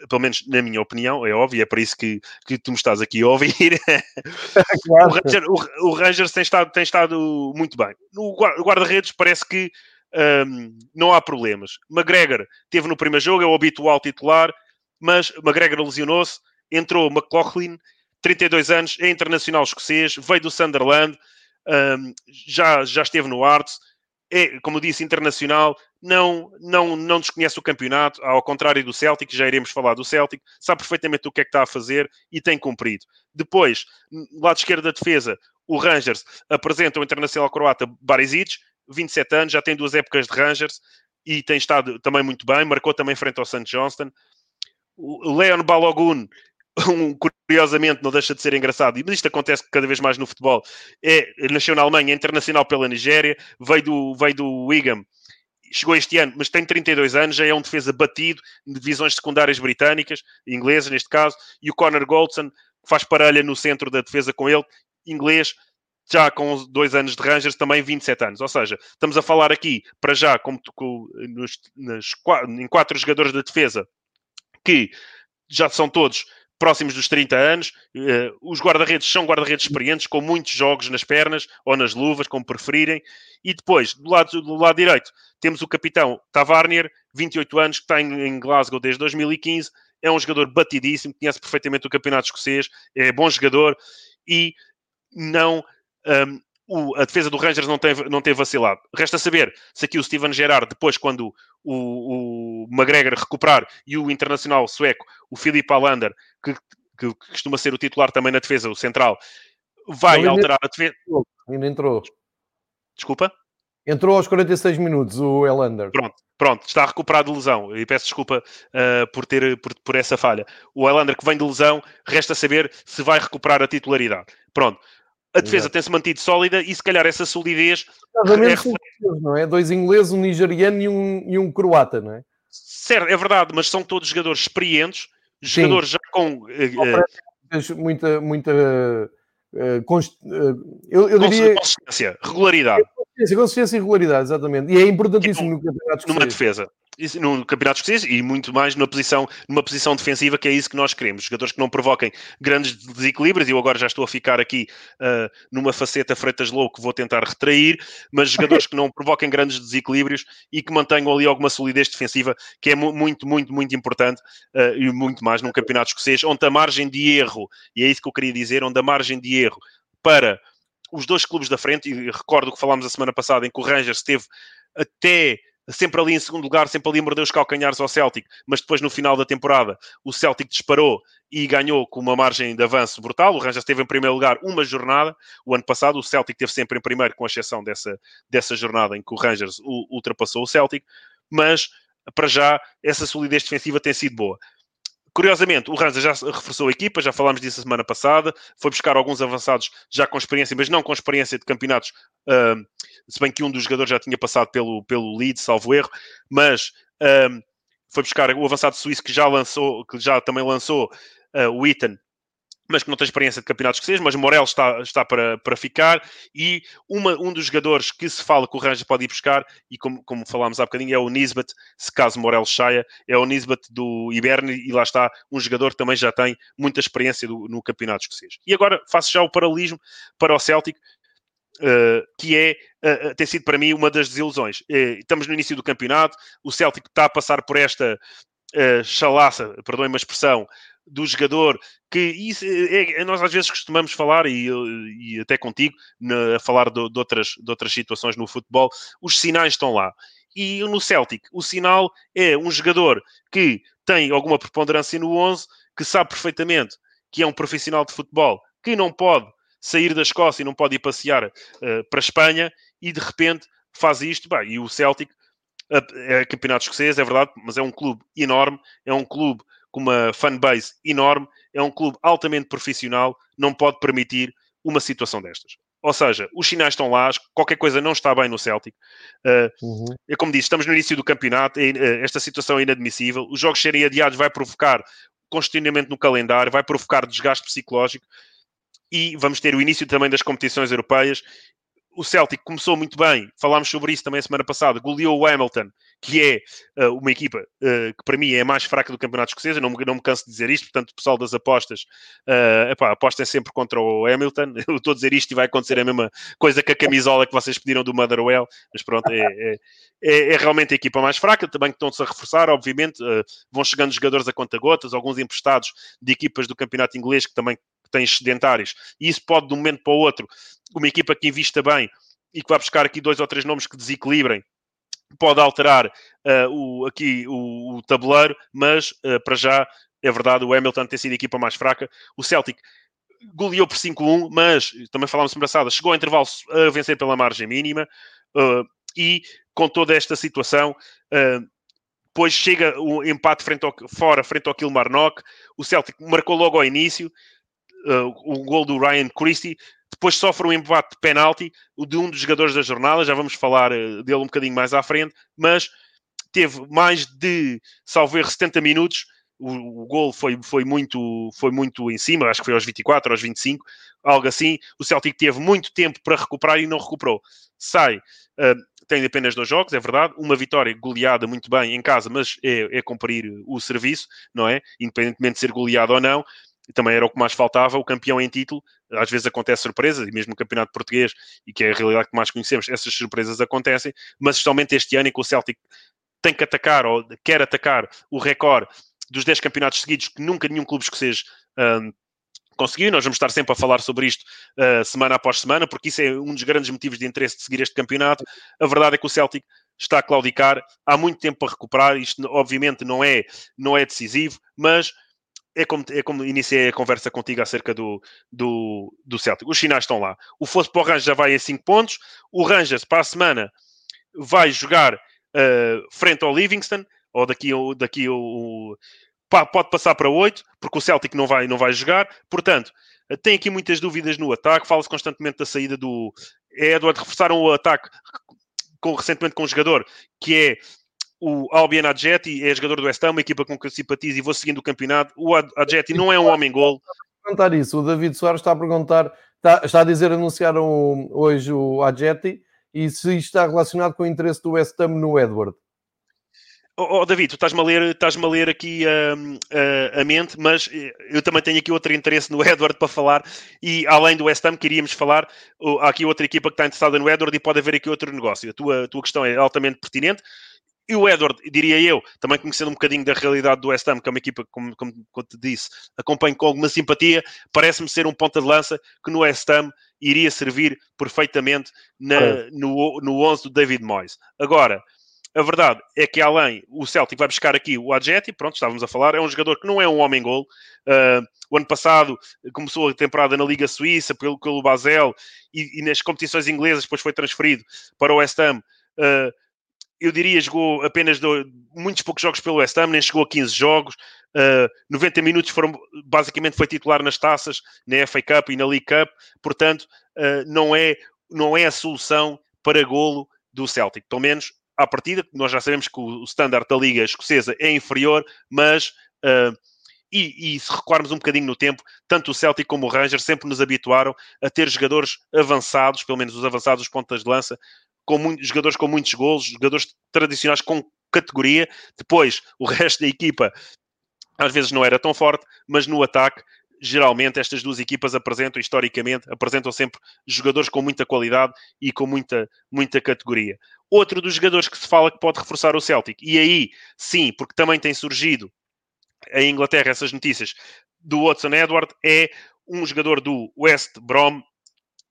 [SPEAKER 2] pelo menos na minha opinião, é óbvio, é para isso que, que tu me estás aqui a ouvir. claro. o, Ranger, o, o, Rangers tem estado, tem estado muito bem. O guarda-redes parece que um, não há problemas. McGregor teve no primeiro jogo, é o habitual titular, mas McGregor lesionou-se, entrou McLaughlin, 32 anos, é internacional escocês, veio do Sunderland, um, já, já esteve no Arts, é, como disse, internacional, não, não, não desconhece o campeonato, ao contrário do Celtic, já iremos falar do Celtic, sabe perfeitamente o que é que está a fazer e tem cumprido. Depois, lado esquerdo da defesa, o Rangers apresenta o internacional croata Barisic, 27 anos, já tem duas épocas de Rangers e tem estado também muito bem, marcou também frente ao St. Johnston. O Leon Balogun, um, curiosamente, não deixa de ser engraçado, mas isto acontece cada vez mais no futebol, é, nasceu na Alemanha, é internacional pela Nigéria, veio do, veio do Wigan, chegou este ano, mas tem 32 anos, já é um defesa batido de divisões secundárias britânicas, inglesas neste caso, e o Connor Goldson, faz parelha no centro da defesa com ele, inglês, já com dois anos de Rangers, também 27 anos. Ou seja, estamos a falar aqui, para já, como com, nos, nas, em quatro jogadores da defesa que já são todos próximos dos 30 anos. Uh, os guarda-redes são guarda-redes experientes, com muitos jogos nas pernas ou nas luvas, como preferirem. E depois, do lado, do lado direito, temos o capitão Tavarnier, 28 anos, que está em Glasgow desde 2015. É um jogador batidíssimo, conhece perfeitamente o campeonato escocês, é bom jogador e não um, o, a defesa do Rangers não tem, não tem vacilado. Resta saber se aqui o Steven Gerrard, depois, quando o, o McGregor recuperar e o internacional sueco, o Philip Alander, que, que, costuma ser o titular também na defesa, o central, vai ainda alterar a defesa.
[SPEAKER 1] Ainda entrou.
[SPEAKER 2] Desculpa?
[SPEAKER 1] Entrou aos 46 minutos o Elander.
[SPEAKER 2] Pronto, pronto, está recuperado de lesão. E peço desculpa uh, por, ter, por, por, essa falha. O Elander que vem de lesão, resta saber se vai recuperar a titularidade. Pronto a defesa tem-se mantido sólida e se calhar essa solidez.
[SPEAKER 1] É não é? Dois ingleses, um nigeriano e um, e um croata, não é?
[SPEAKER 2] Certo, é verdade, mas são todos jogadores experientes, jogadores Sim. já com.
[SPEAKER 1] Uh, muita, muita. Uh, const... uh, eu, eu diria.
[SPEAKER 2] Consistência, regularidade.
[SPEAKER 1] Consistência, consistência e regularidade, exatamente. E é importantíssimo no campeonato.
[SPEAKER 2] Numa defesa no campeonato escocês e muito mais numa posição, numa posição defensiva, que é isso que nós queremos. Jogadores que não provoquem grandes desequilíbrios, e eu agora já estou a ficar aqui uh, numa faceta Freitas Low que vou tentar retrair, mas jogadores que não provoquem grandes desequilíbrios e que mantenham ali alguma solidez defensiva, que é muito, muito, muito importante uh, e muito mais num campeonato escocês, onde a margem de erro, e é isso que eu queria dizer, onde a margem de erro para os dois clubes da frente, e recordo que falámos a semana passada em que o Rangers esteve até sempre ali em segundo lugar, sempre ali a morder os calcanhares ao Celtic, mas depois no final da temporada o Celtic disparou e ganhou com uma margem de avanço brutal. O Rangers esteve em primeiro lugar uma jornada. O ano passado o Celtic esteve sempre em primeiro, com exceção dessa, dessa jornada em que o Rangers ultrapassou o Celtic, mas para já essa solidez defensiva tem sido boa. Curiosamente, o Rangers já reforçou a equipa, já falámos disso a semana passada, foi buscar alguns avançados já com experiência, mas não com experiência de campeonatos, uh, se bem que um dos jogadores já tinha passado pelo, pelo Leeds, salvo erro, mas uh, foi buscar o avançado suíço que já lançou, que já também lançou uh, o Eton mas que não tem experiência de campeonatos escoceses, mas Morel está, está para, para ficar, e uma, um dos jogadores que se fala que o Rangers pode ir buscar, e como, como falámos há bocadinho, é o Nisbet, se caso Morel saia, é o Nisbet do Iberne, e lá está, um jogador que também já tem muita experiência do, no campeonato escocês. E agora faço já o paralelismo para o Celtic, Uh, que é, uh, tem sido para mim uma das desilusões. Estamos no início do campeonato, o Celtic está a passar por esta chalaça, perdoem-me a expressão, do jogador, que isso, é, é, nós às vezes costumamos falar, e, e até contigo, na, a falar de, de, outras, de outras situações no futebol, os sinais estão lá. E no Celtic, o sinal é um jogador que tem alguma preponderância no 11, que sabe perfeitamente que é um profissional de futebol, que não pode sair da Escócia e não pode ir passear uh, para a Espanha e de repente faz isto. Bah, e o Celtic é campeonato escocês, é verdade, mas é um clube enorme, é um clube com uma fanbase enorme, é um clube altamente profissional, não pode permitir uma situação destas. Ou seja, os sinais estão lá, qualquer coisa não está bem no Celtic. Uh, uhum. É como disse, estamos no início do campeonato, é, uh, esta situação é inadmissível. Os jogos serem adiados vai provocar constantemente no calendário, vai provocar desgaste psicológico e vamos ter o início também das competições europeias. O Celtic começou muito bem, falámos sobre isso também a semana passada, goleou o Hamilton, que é uh, uma equipa uh, que para mim é a mais fraca do campeonato escocês, eu não, não me canso de dizer isto, portanto o pessoal das apostas, uh, epá, apostem sempre contra o Hamilton, eu estou a dizer isto e vai acontecer a mesma coisa que a camisola que vocês pediram do Motherwell, mas pronto, é, é, é, é realmente a equipa mais fraca, também estão-se a reforçar, obviamente, uh, vão chegando jogadores a conta-gotas, alguns emprestados de equipas do campeonato inglês que também têm sedentários, e isso pode de um momento para o outro uma equipa que invista bem e que vai buscar aqui dois ou três nomes que desequilibrem, pode alterar uh, o, aqui o, o, tabuleiro, mas uh, para já é verdade, o Hamilton tem sido a equipa mais fraca. O Celtic goleou por 5-1, mas também falámos semana chegou ao intervalo a vencer pela margem mínima uh, e com toda esta situação. depois chega o empate frente ao, fora, frente ao Kilmarnock. O Celtic marcou logo ao início o gol do Ryan Christie depois sofre um embate de penalti de um dos jogadores da jornada, já vamos falar eh, dele um bocadinho mais à frente, mas teve mais de, salvo erro, 70 minutos. O, o gol foi, foi, muito, foi muito em cima, acho que foi aos 24, aos 25, algo assim. O Celtic teve muito tempo para recuperar e não recuperou. Sai, uh, tem apenas dois jogos, é verdade. Uma vitória goleada muito bem em casa, mas é, é cumprir o serviço, não é? Independentemente de ser goleado ou não também era o que mais faltava, o campeão em título. Às vezes acontece surpresas, e mesmo no campeonato português, e que é a realidade que mais conhecemos, essas surpresas acontecem, mas especialmente este ano em que o Celtic tem que atacar, ou quer atacar, o recorde dos 10 campeonatos seguidos que nunca nenhum clube escocês um, conseguiu. Nós vamos estar sempre a falar sobre isto uh, semana após semana, porque isso é um dos grandes motivos de interesse de seguir este campeonato. A verdade é que o Celtic está a claudicar, há muito tempo para recuperar. Isto, obviamente, não é, não é decisivo, mas é como, é como iniciei a conversa contigo acerca do, do, do Celtic. Os sinais estão lá. O Fosse para o Rangers já vai a 5 pontos. O Rangers, para a semana, vai jogar uh, frente ao Livingston, ou daqui, daqui o, pode passar para 8, porque o Celtic não vai, não vai jogar. Portanto, tem aqui muitas dúvidas no ataque. Fala-se constantemente da saída do Edward. Reforçaram o ataque com, recentemente com um jogador que é o Albion Adjeti é jogador do West Ham, uma equipa com que eu simpatizo e vou seguindo o campeonato. O Adjeti não é um homem-gol.
[SPEAKER 1] perguntar isso. O David Soares está a perguntar, está, está a dizer, anunciaram hoje o Adjeti e se isto está relacionado com o interesse do West Ham no Edward.
[SPEAKER 2] Oh, oh, David, tu estás-me a ler, estás a, ler aqui uh, uh, a mente, mas eh, eu também tenho aqui outro interesse no Edward para falar. E além do West Ham, queríamos falar. Há aqui outra equipa que está interessada no Edward e pode haver aqui outro negócio. A tua, a tua questão é altamente pertinente. E o Edward, diria eu, também conhecendo um bocadinho da realidade do West Ham, que é uma equipa, como, como, como te disse, acompanho com alguma simpatia, parece-me ser um ponta de lança que no West Ham iria servir perfeitamente na, é. no, no 11 do David Moyes. Agora, a verdade é que além, o Celtic vai buscar aqui o Adjeti, pronto, estávamos a falar, é um jogador que não é um homem-gol. Uh, o ano passado começou a temporada na Liga Suíça pelo, pelo Basel e, e, nas competições inglesas depois foi transferido para o West Ham. Uh, eu diria, jogou apenas do, muitos poucos jogos pelo West Ham, nem chegou a 15 jogos. Uh, 90 minutos foram, basicamente foi titular nas taças, na FA Cup e na League Cup, portanto, uh, não, é, não é a solução para golo do Celtic, pelo menos à partida, nós já sabemos que o, o standard da Liga Escocesa é inferior, mas uh, e, e, se recuarmos um bocadinho no tempo, tanto o Celtic como o Rangers sempre nos habituaram a ter jogadores avançados, pelo menos os avançados, os pontas de lança, com muitos, jogadores com muitos golos, jogadores tradicionais com categoria. Depois, o resto da equipa às vezes não era tão forte, mas no ataque, geralmente estas duas equipas apresentam, historicamente, apresentam sempre jogadores com muita qualidade e com muita, muita categoria. Outro dos jogadores que se fala que pode reforçar o Celtic, e aí, sim, porque também tem surgido em Inglaterra essas notícias do Watson Edward, é um jogador do West Brom,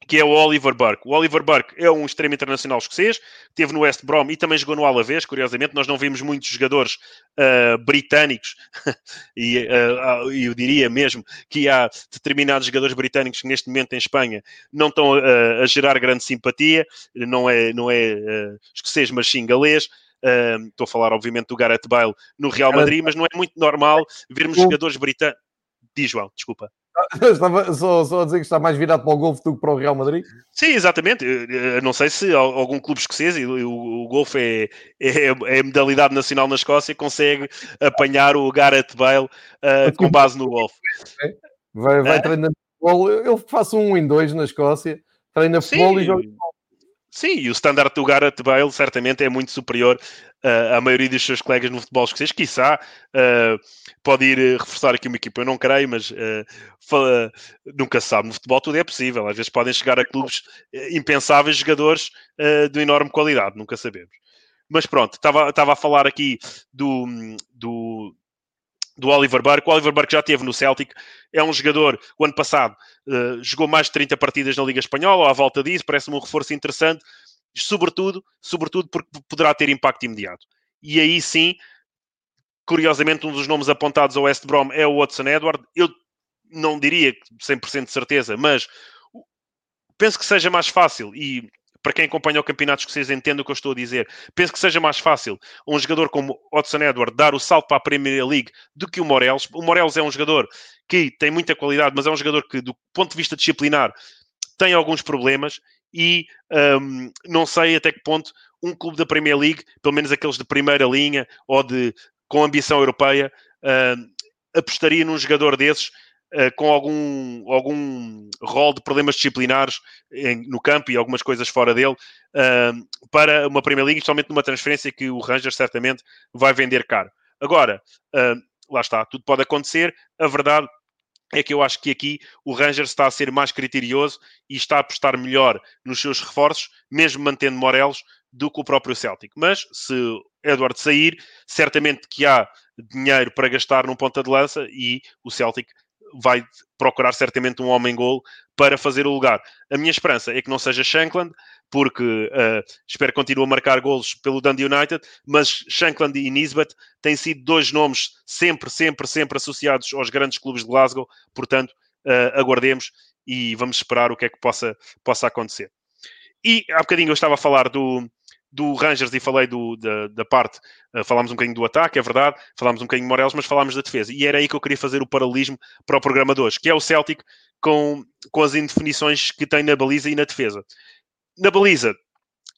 [SPEAKER 2] que é o Oliver Burke. O Oliver Burke é um extremo internacional escocês, teve no West Brom e também jogou no Alavés, curiosamente, nós não vimos muitos jogadores uh, britânicos, e uh, eu diria mesmo que há determinados jogadores britânicos que neste momento em Espanha não estão uh, a gerar grande simpatia, não é, não é escocês, mas sim galês, Uh, estou a falar, obviamente, do Gareth Bale no Real Madrid, mas não é muito normal vermos jogadores britânicos. Diz, João, desculpa.
[SPEAKER 1] Estava só, só, a dizer que está mais virado para o golfe do que para o Real Madrid?
[SPEAKER 2] Sim, exatamente. Eu não sei se algum clube escocês, e o, o golfe é, é, é, a modalidade nacional na Escócia, consegue apanhar o Gareth Bale uh, com base no golfe.
[SPEAKER 1] Vai, vai é? treinando futebol. Eu faço um em dois na Escócia, treina futebol Sim. e joga
[SPEAKER 2] Sim, e o standard do Gareth Bale certamente é muito superior uh, à maioria dos seus colegas no futebol escocês. Quiçá uh, pode ir uh, reforçar aqui uma equipa, eu não creio, mas fala, nunca se sabe. No futebol tudo é possível. Às vezes podem chegar a clubes impensáveis, jogadores de enorme qualidade, nunca sabemos. Mas pronto, estava a falar aqui do, do, do Oliver Burke. O Oliver Burke já teve no Celtic, é um jogador, o ano passado uh, jogou mais de 30 partidas na Liga Espanhola, à volta disso, parece-me um reforço interessante, sobretudo, sobretudo porque poderá ter impacto imediato. E aí sim, curiosamente, um dos nomes apontados ao West Brom é o Watson Edward. Eu não diria 100% de certeza, mas penso que seja mais fácil e para quem acompanha o campeonato escocês entende o que eu estou a dizer. Penso que seja mais fácil um jogador como Odson Edward dar o salto para a Premier League do que o Morelos. O Morelos é um jogador que tem muita qualidade, mas é um jogador que, do ponto de vista disciplinar, tem alguns problemas e um, não sei até que ponto um clube da Premier League, pelo menos aqueles de primeira linha ou de com ambição europeia, uh, apostaria num jogador desses com algum, algum rol de problemas disciplinares em, no campo e algumas coisas fora dele uh, para uma Premier League, especialmente numa transferência que o Rangers certamente vai vender caro. Agora, uh, lá está, tudo pode acontecer. A verdade é que eu acho que aqui o Rangers está a ser mais criterioso e está a apostar melhor nos seus reforços, mesmo mantendo Morelos, do que o próprio Celtic. Mas se Edward sair, certamente que há dinheiro para gastar num ponta de lança e o Celtic vai procurar certamente um homem-gol para fazer o lugar. A minha esperança é que não seja Shankland, porque uh, espero que continue a marcar golos pelo Dundee United, mas Shankland e Nisbet têm sido dois nomes sempre, sempre, sempre associados aos grandes clubes de Glasgow, portanto, uh, aguardemos e vamos esperar o que é que possa, possa acontecer. E há bocadinho eu estava a falar do, do Rangers e falei do, da, da parte, uh, falámos um bocadinho do ataque, é verdade, falámos um bocadinho de Morelos, mas falámos da defesa. E era aí que eu queria fazer o paralelismo para o programa de hoje, que é o Celtic com, com as indefinições que tem na baliza e na defesa. Na baliza,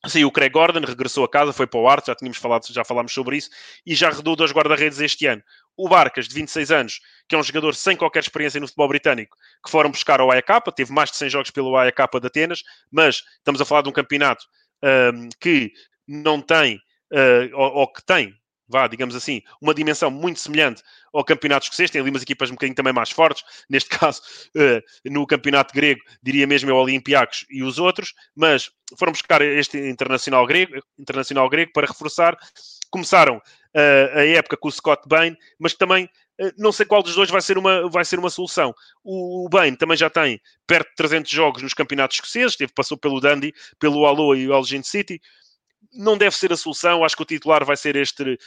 [SPEAKER 2] Sim, o Craig Gordon regressou a casa, foi para o Arte, já tínhamos falado, já falámos sobre isso, e já redou dois guarda-redes este ano. O Barcas, de 26 anos, que é um jogador sem qualquer experiência no futebol britânico, que foram buscar ao AEK, teve mais de 100 jogos pelo AEK de Atenas, mas estamos a falar de um campeonato um, que não tem, uh, ou, ou, que tem, vá, digamos assim, uma dimensão muito semelhante ao campeonato escocês, tem ali umas equipas um bocadinho também mais fortes, neste caso, uh, no campeonato grego, diria mesmo é o Olympiacos e os outros, mas foram buscar este internacional grego, internacional grego para reforçar. Começaram uh, a época com o Scott Bain, mas também não sei qual dos dois vai ser uma, vai ser uma solução. O, o Bain também já tem perto de 300 jogos nos campeonatos escoceses, teve, passou pelo Dundee, pelo Aloha e o Elgin City. Não deve ser a solução, acho que o titular vai ser este,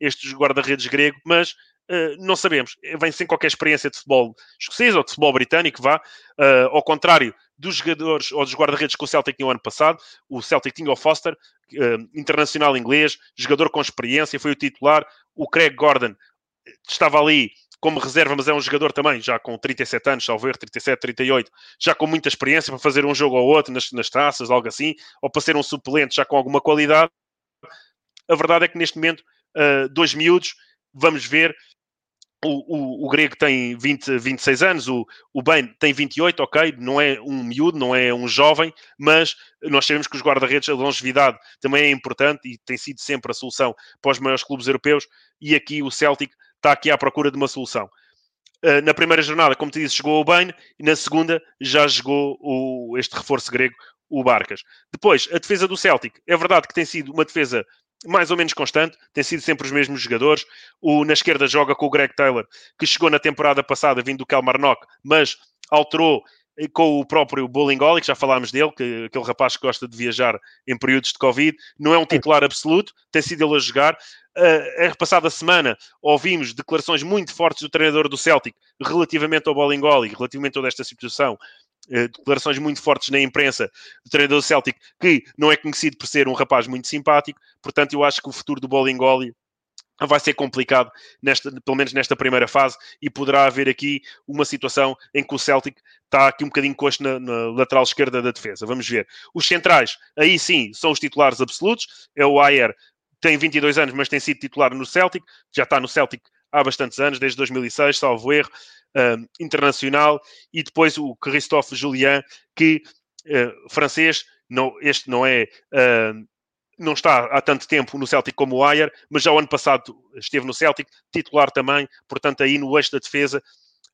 [SPEAKER 2] este guarda-redes grego, mas Uh, não sabemos. Vem sem qualquer experiência de futebol escocês ou de futebol britânico, vá. Uh, ao contrário dos jogadores ou dos guarda-redes que o Celtic tinha o ano passado, o Celtic tinha o Foster, internacional inglês, jogador com experiência, foi o titular. O Craig Gordon estava ali como reserva, mas é um jogador também, já com 37 anos, erro, 37, 38, já com muita experiência para fazer um jogo ou outro nas, nas traças, algo assim, ou para ser um suplente já com alguma qualidade. A verdade é que neste momento, uh, dois miúdos, vamos ver. O, o, o grego tem 20, 26 anos, o, o tem 28, ok, não é um miúdo, não é um jovem, mas nós sabemos que os guarda-redes, a longevidade também é importante e tem sido sempre a solução para os maiores clubes europeus. E aqui o Celtic está aqui à procura de uma solução. Uh, na primeira jornada, como te disse, jogou o Bain e na segunda já jogou o, este reforço grego, o Barcas. Depois, a defesa do Celtic. É verdade que tem sido uma defesa mais ou menos constante, tem sido sempre os mesmos jogadores. O, na esquerda joga com o Greg Taylor, que chegou na temporada passada vindo do Kelmarnock, mas alterou com o próprio Bolingoli, que já falámos dele, que aquele rapaz que gosta de viajar em períodos de Covid, não é um titular absoluto, tem sido ele a jogar. Uh, a passada semana ouvimos declarações muito fortes do treinador do Celtic relativamente ao Bolingoli, relativamente a toda esta situação. Uh, declarações muito fortes na imprensa do treinador do Celtic, que não é conhecido por ser um rapaz muito simpático, portanto, eu acho que o futuro do Bolingoli vai ser complicado, nesta, pelo menos nesta primeira fase, e poderá haver aqui uma situação em que o Celtic está aqui um bocadinho coxo na, na, lateral esquerda da defesa. Vamos ver. Os centrais, aí sim, são os titulares absolutos. É o Ayer, tem 22 anos, mas tem sido titular no Celtic, já está no Celtic há bastantes anos, desde 2006, salvo erro, uh, internacional. E depois o Christophe Julien, que uh, francês, não, este não é uh, não está há tanto tempo no Celtic como o Ayer, mas já o ano passado esteve no Celtic, titular também, portanto, aí no eixo da defesa,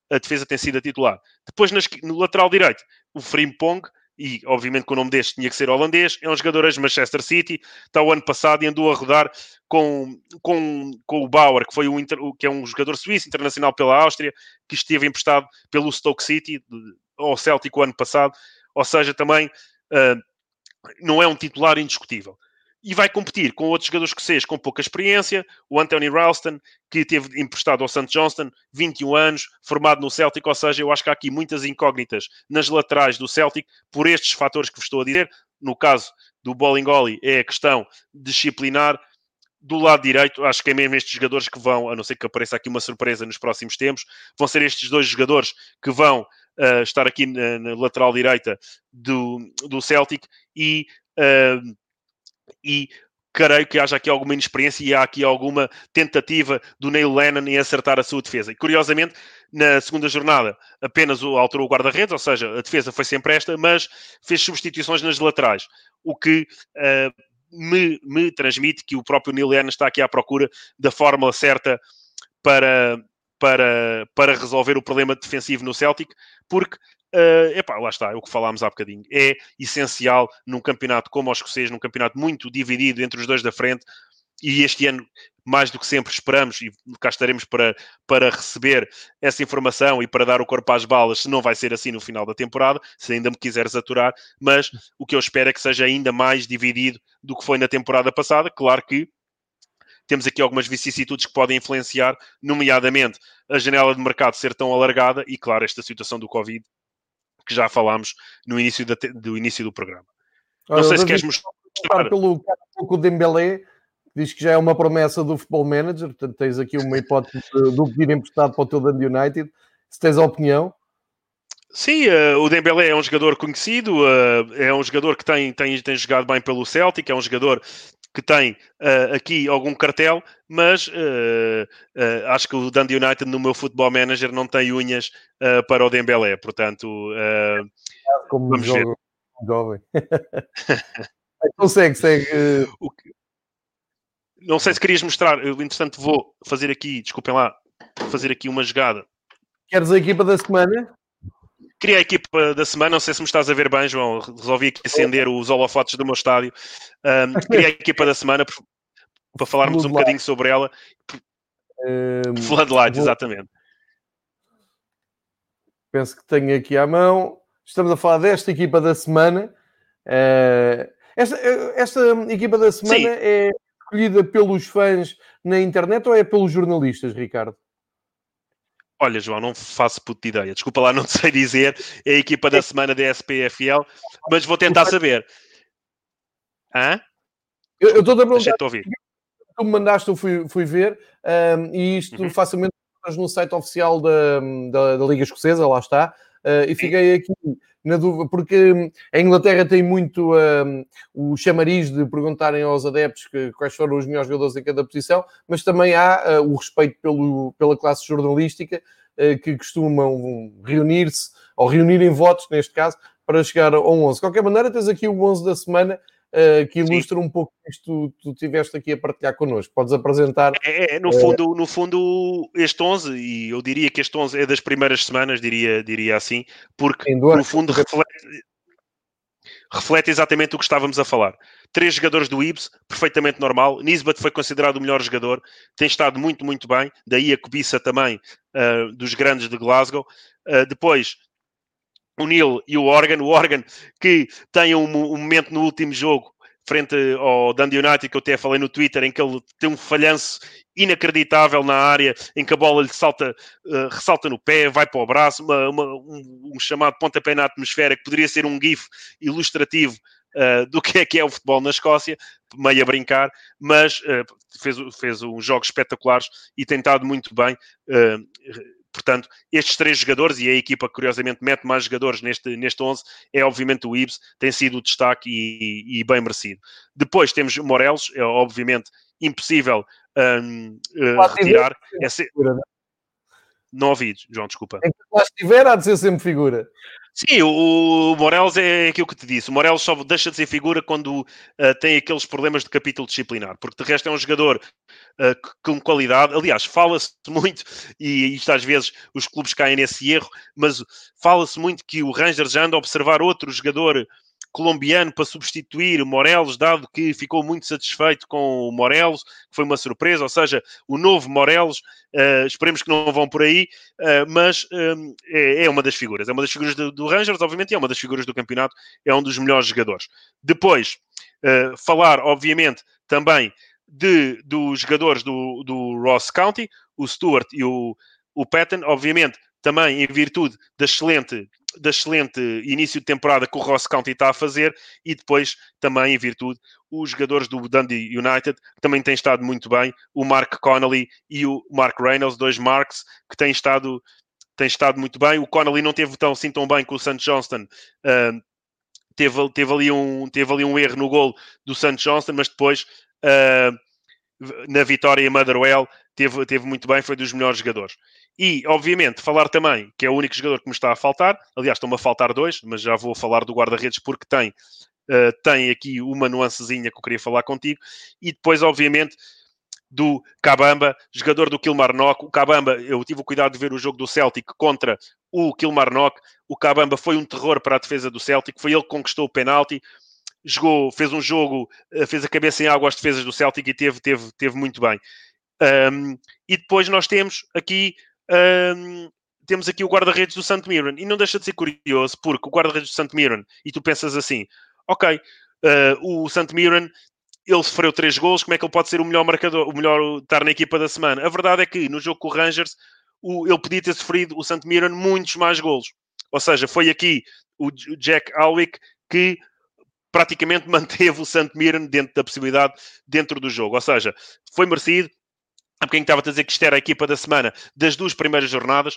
[SPEAKER 2] a defesa tem sido a titular. Depois, no lateral direito, o Frimpong, e obviamente que o nome deste tinha que ser holandês, é um jogador de Manchester City, está o ano passado e andou a rodar com, com, com o Bauer, que, foi o, que é um jogador suíço, internacional pela Áustria, que esteve emprestado pelo Stoke City ao Celtic o ano passado, ou seja, também uh, não é um titular indiscutível e vai competir com outros jogadores escoceses com pouca experiência, o Anthony Ralston, que teve emprestado ao St. Johnston, 21 anos, formado no Celtic, ou seja, eu acho que há aqui muitas incógnitas nas laterais do Celtic, por estes fatores que vos estou a dizer. No caso do Bolingoli, é a questão disciplinar. Do lado direito, acho que é mesmo estes jogadores que vão, a não ser que apareça aqui uma surpresa nos próximos tempos, vão ser estes dois jogadores que vão uh, estar aqui na, na, lateral direita do, do Celtic e uh, e creio que haja aqui alguma inexperiência e há aqui alguma tentativa do Neil Lennon em acertar a sua defesa. E curiosamente, na segunda jornada, apenas alterou o guarda-redes, ou seja, a defesa foi sempre esta, mas fez substituições nas laterais, o que uh, me, me, transmite que o próprio Neil Lennon está aqui à procura da fórmula certa para, para, para resolver o problema defensivo no Celtic, porque Uh, epá, lá está, é o que falámos há bocadinho. É essencial num campeonato como o escocês, num campeonato muito dividido entre os dois da frente, e este ano, mais do que sempre, esperamos, e cá estaremos para, para receber essa informação e para dar o corpo às balas, se não vai ser assim no final da temporada, se ainda me quiseres aturar, mas o que eu espero é que seja ainda mais dividido do que foi na temporada passada. Claro que temos aqui algumas vicissitudes que podem influenciar, nomeadamente a janela de mercado ser tão alargada e, claro, esta situação do Covid que já falámos no início da, do início do programa. Não sei se queres mostrar.
[SPEAKER 1] Pelo o Dembélé, diz que já é uma promessa do Futebol Manager, portanto tens aqui uma hipótese do pedir emprestado para o teu Dundee United. Se tens a opinião.
[SPEAKER 2] Sim, uh, o Dembélé é um jogador conhecido, uh, é um jogador que tem, tem, tem jogado bem pelo Celtic, é um jogador que tem uh, aqui algum cartel, mas uh, uh, acho que o Dundee United no meu Futebol Manager não tem unhas para o Dembélé, portanto
[SPEAKER 1] Como vamos ver. Jovem. então segue, segue.
[SPEAKER 2] Não sei se querias mostrar, eu entretanto vou fazer aqui, desculpem lá, fazer aqui uma jogada.
[SPEAKER 1] Queres a equipa da semana?
[SPEAKER 2] Queria a equipa da semana, não sei se me estás a ver bem, João. Resolvi aqui acender os holofotes do meu estádio. Um, queria a equipa da semana para falarmos um bocadinho sobre ela. Um, Floodlight, exatamente.
[SPEAKER 1] Penso que tenho aqui à mão. Estamos a falar desta equipa da semana. Uh, esta, esta, equipa da semana Sim. é escolhida pelos fãs na internet ou é pelos jornalistas, Ricardo?
[SPEAKER 2] Olha, João, não faço puta ideia. Desculpa lá, não sei dizer. É a equipa da semana da SPFL, mas vou tentar saber. Hã?
[SPEAKER 1] Eu estou a perguntar. ouvir. Tu me mandaste, eu fui, fui ver, um, e isto uhum. facilmente no site oficial da, da, da Liga Escocesa, lá está, uh, e fiquei aqui dúvida, porque a Inglaterra tem muito um, o chamariz de perguntarem aos adeptos que, quais foram os melhores jogadores em cada posição, mas também há uh, o respeito pelo, pela classe jornalística uh, que costumam reunir-se, ou reunirem votos, neste caso, para chegar ao 11. De qualquer maneira, tens aqui o 11 da semana, que ilustra Sim. um pouco isto que tu, tu tiveste aqui a partilhar connosco. Podes apresentar.
[SPEAKER 2] É, é no, fundo, no fundo, este 11, e eu diria que este 11 é das primeiras semanas, diria, diria assim, porque Sim, no fundo reflete, reflete exatamente o que estávamos a falar. Três jogadores do Ibs, perfeitamente normal. Nisbet foi considerado o melhor jogador, tem estado muito, muito bem. Daí a cobiça também uh, dos grandes de Glasgow. Uh, depois, o Neil e o Organ. O Organ que tem um, um momento no último jogo frente ao Dundee United, que eu até falei no Twitter, em que ele tem um falhanço inacreditável na área, em que a bola lhe salta, uh, ressalta no pé, vai para o braço, uma, uma, um, um, chamado pontapé na atmosfera, que poderia ser um gif ilustrativo uh, do que é que é o futebol na Escócia, meio a brincar, mas uh, fez, fez uns jogos espetaculares e tem estado muito bem. Portanto, estes três jogadores, e a equipa curiosamente mete mais jogadores neste, neste 11, é obviamente o Ibs, tem sido o destaque e, e bem merecido. Depois temos Morelos, é obviamente impossível um, uh, retirar. É ser... Não ouvi, João, desculpa.
[SPEAKER 1] Em que lá estiver, há de ser sempre figura.
[SPEAKER 2] Sim, o, Morelos é aquilo que te disse. O Morelos só deixa de ser figura quando uh, tem aqueles problemas de capítulo disciplinar, porque de resto é um jogador uh, com qualidade. Aliás, fala-se muito, e isto às vezes os clubes caem nesse erro, mas fala-se muito que o Rangers já anda a observar outro jogador colombiano para substituir Morelos, dado que ficou muito satisfeito com o Morelos, que foi uma surpresa, ou seja, o novo Morelos, uh, esperemos que não vão por aí, uh, mas um, eh, é, é, uma das figuras, é uma das figuras do, do, Rangers, obviamente, é uma das figuras do campeonato, é um dos melhores jogadores. Depois, uh, falar, obviamente, também de, dos jogadores do, do Ross County, o Stewart e o, o Patton, obviamente, também em virtude da excelente da excelente início de temporada que o Ross County está a fazer e depois também em virtude os jogadores do Dundee United que também têm estado muito bem, o Mark Connolly e o Mark Reynolds, dois Marks que têm estado, têm estado muito bem. O Connolly não teve tão, assim tão bem com o St. Johnston, uh, teve, teve, ali um, teve ali um erro no gol do St. Johnston, mas depois uh, na vitória em Motherwell teve, teve muito bem, foi dos melhores jogadores. E, obviamente, falar também, que é o único jogador que me está a faltar, aliás, estão-me a faltar dois, mas já vou falar do guarda-redes porque tem, uh, tem aqui uma nuancezinha que eu queria falar contigo, e depois, obviamente, do Cabamba, jogador do Kilmarnock. O Cabamba, eu tive o cuidado de ver o jogo do Celtic contra o Kilmarnock. O Cabamba foi um terror para a defesa do Celtic, foi ele que conquistou o penalti. Jogou, fez um jogo, eh, fez a cabeça em água às defesas do Celtic e teve, teve, teve muito bem. Um, e depois nós temos aqui um, temos aqui o guarda-redes do St. Mirren. E não deixa de ser curioso, porque o guarda-redes do St. Mirren, e tu pensas assim, ok, uh, o St. Mirren, ele sofreu três gols, como é que ele pode ser o melhor marcador, o melhor estar na equipa da semana? A verdade é que no jogo com o Rangers, o, ele podia ter sofrido, o St. Mirren, muitos mais gols. Ou seja, foi aqui o, o Jack Alwick que praticamente manteve o St. Mirren dentro da possibilidade, dentro do jogo. Ou seja, foi merecido, Há bocadinho estava a dizer que isto era a equipa da semana das duas primeiras jornadas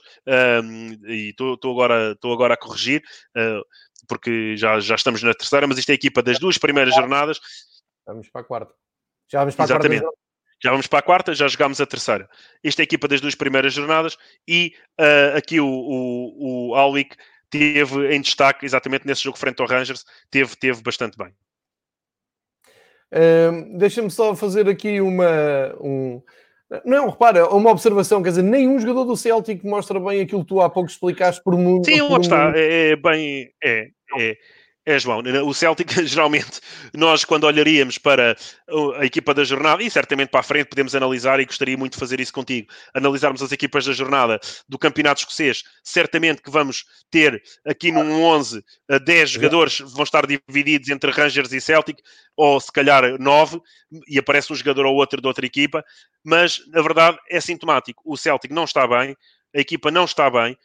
[SPEAKER 2] um, e estou agora, agora a corrigir uh, porque já, já estamos na terceira, mas isto é a equipa das duas primeiras jornadas.
[SPEAKER 1] Vamos para a quarta. Já vamos para
[SPEAKER 2] Exatamente. a quarta. Já vamos para a quarta, já jogámos a terceira. Esta é a equipa das duas primeiras jornadas e uh, aqui o, o, o Alwick teve em destaque, exatamente nesse jogo frente ao Rangers, teve, teve bastante bem.
[SPEAKER 1] Uh, Deixa-me só fazer aqui uma, um, não, repara, uma observação, quer dizer, nenhum jogador do Celtic mostra bem aquilo que tu há pouco explicaste por mundo.
[SPEAKER 2] Sim, lá está, é, é bem. É, é. É, João, o Celtic, geralmente, nós quando olharíamos para a equipa da jornada, e certamente para a frente podemos analisar, e gostaria muito de fazer isso contigo, analisarmos as equipas da jornada do Campeonato Escocês, certamente que vamos ter aqui num 11 10 jogadores, vão estar divididos entre Rangers e Celtic, ou se calhar 9, e aparece um jogador ou outro de outra equipa, mas na verdade é sintomático. O Celtic não está bem, a equipa não está bem.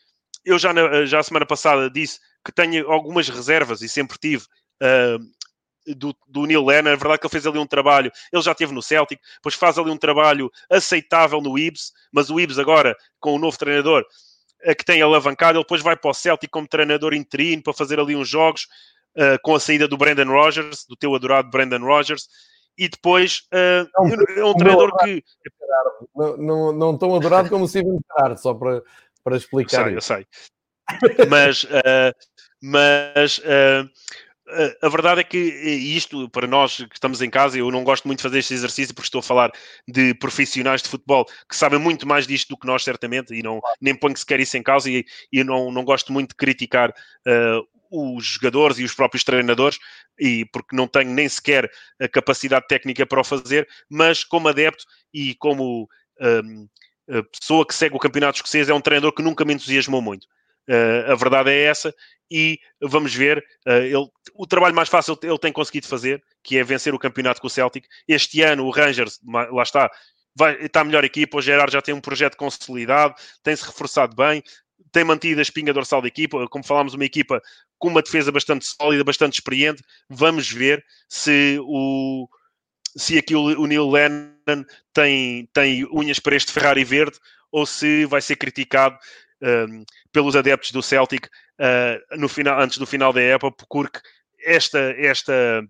[SPEAKER 2] Eu já, na, já a semana passada disse que tenho algumas reservas e sempre tive uh, do, do Neil Lennon. É verdade que ele fez ali um trabalho, ele já esteve no Celtic, depois faz ali um trabalho aceitável no Ibs, mas o Ibs agora, com o novo treinador, que tem alavancado, ele depois vai para o Celtic como treinador interino para fazer ali uns jogos uh, com a saída do Brandon Rogers, do teu adorado Brandon Rogers. E depois uh, não, é um treinador que.
[SPEAKER 1] Não, não, não tão adorado como o Steven Gerrard, só para, para explicar.
[SPEAKER 2] Eu sei, isso. eu sei. Mas, uh, mas uh, a verdade é que isto, para nós que estamos em casa, eu não gosto muito de fazer este exercício porque estou a falar de profissionais de futebol que sabem muito mais disto do que nós, certamente, e não, nem ponho sequer isso em causa, e, e eu não, não gosto muito de criticar uh, os jogadores e os próprios treinadores, e porque não tenho nem sequer a capacidade técnica para o fazer, mas como adepto e como um, pessoa que segue o campeonato escocês, é um treinador que nunca me entusiasmou muito Uh, a verdade é essa e vamos ver. Uh, ele, o trabalho mais fácil ele tem conseguido fazer, que é vencer o campeonato com o Celtic. Este ano o Rangers, lá está, vai, está a melhor equipa. O Gerard já tem um projeto consolidado, tem-se reforçado bem, tem mantido a espinha dorsal da equipa. Como falámos, uma equipa com uma defesa bastante sólida, bastante experiente. Vamos ver se o se aqui o, o Neil Lennon tem, tem unhas para este Ferrari verde ou se vai ser criticado um, pelos adeptos do Celtic uh, no final, antes do final da época, porque esta, esta,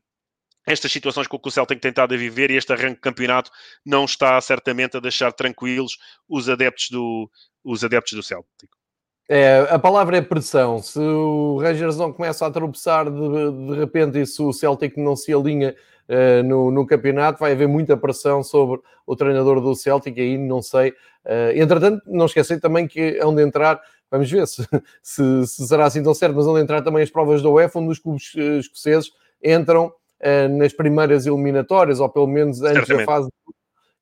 [SPEAKER 2] estas situações com que o Celtic tem tentado a viver e este arranque de campeonato não está certamente a deixar tranquilos os adeptos do, os adeptos do Celtic.
[SPEAKER 1] É, a palavra é pressão. Se o Rangers não começa a tropeçar de, de repente e se o Celtic não se alinha uh, no, no, campeonato, vai haver muita pressão sobre o treinador do Celtic. Aí não sei. Uh, entretanto, não esquecer também que é onde entrar, vamos ver se, se, se, será assim tão certo, mas onde entrar também as provas da UEFA, onde os clubes uh, escoceses entram nas primeiras eliminatórias, ou pelo menos antes Certamente. da fase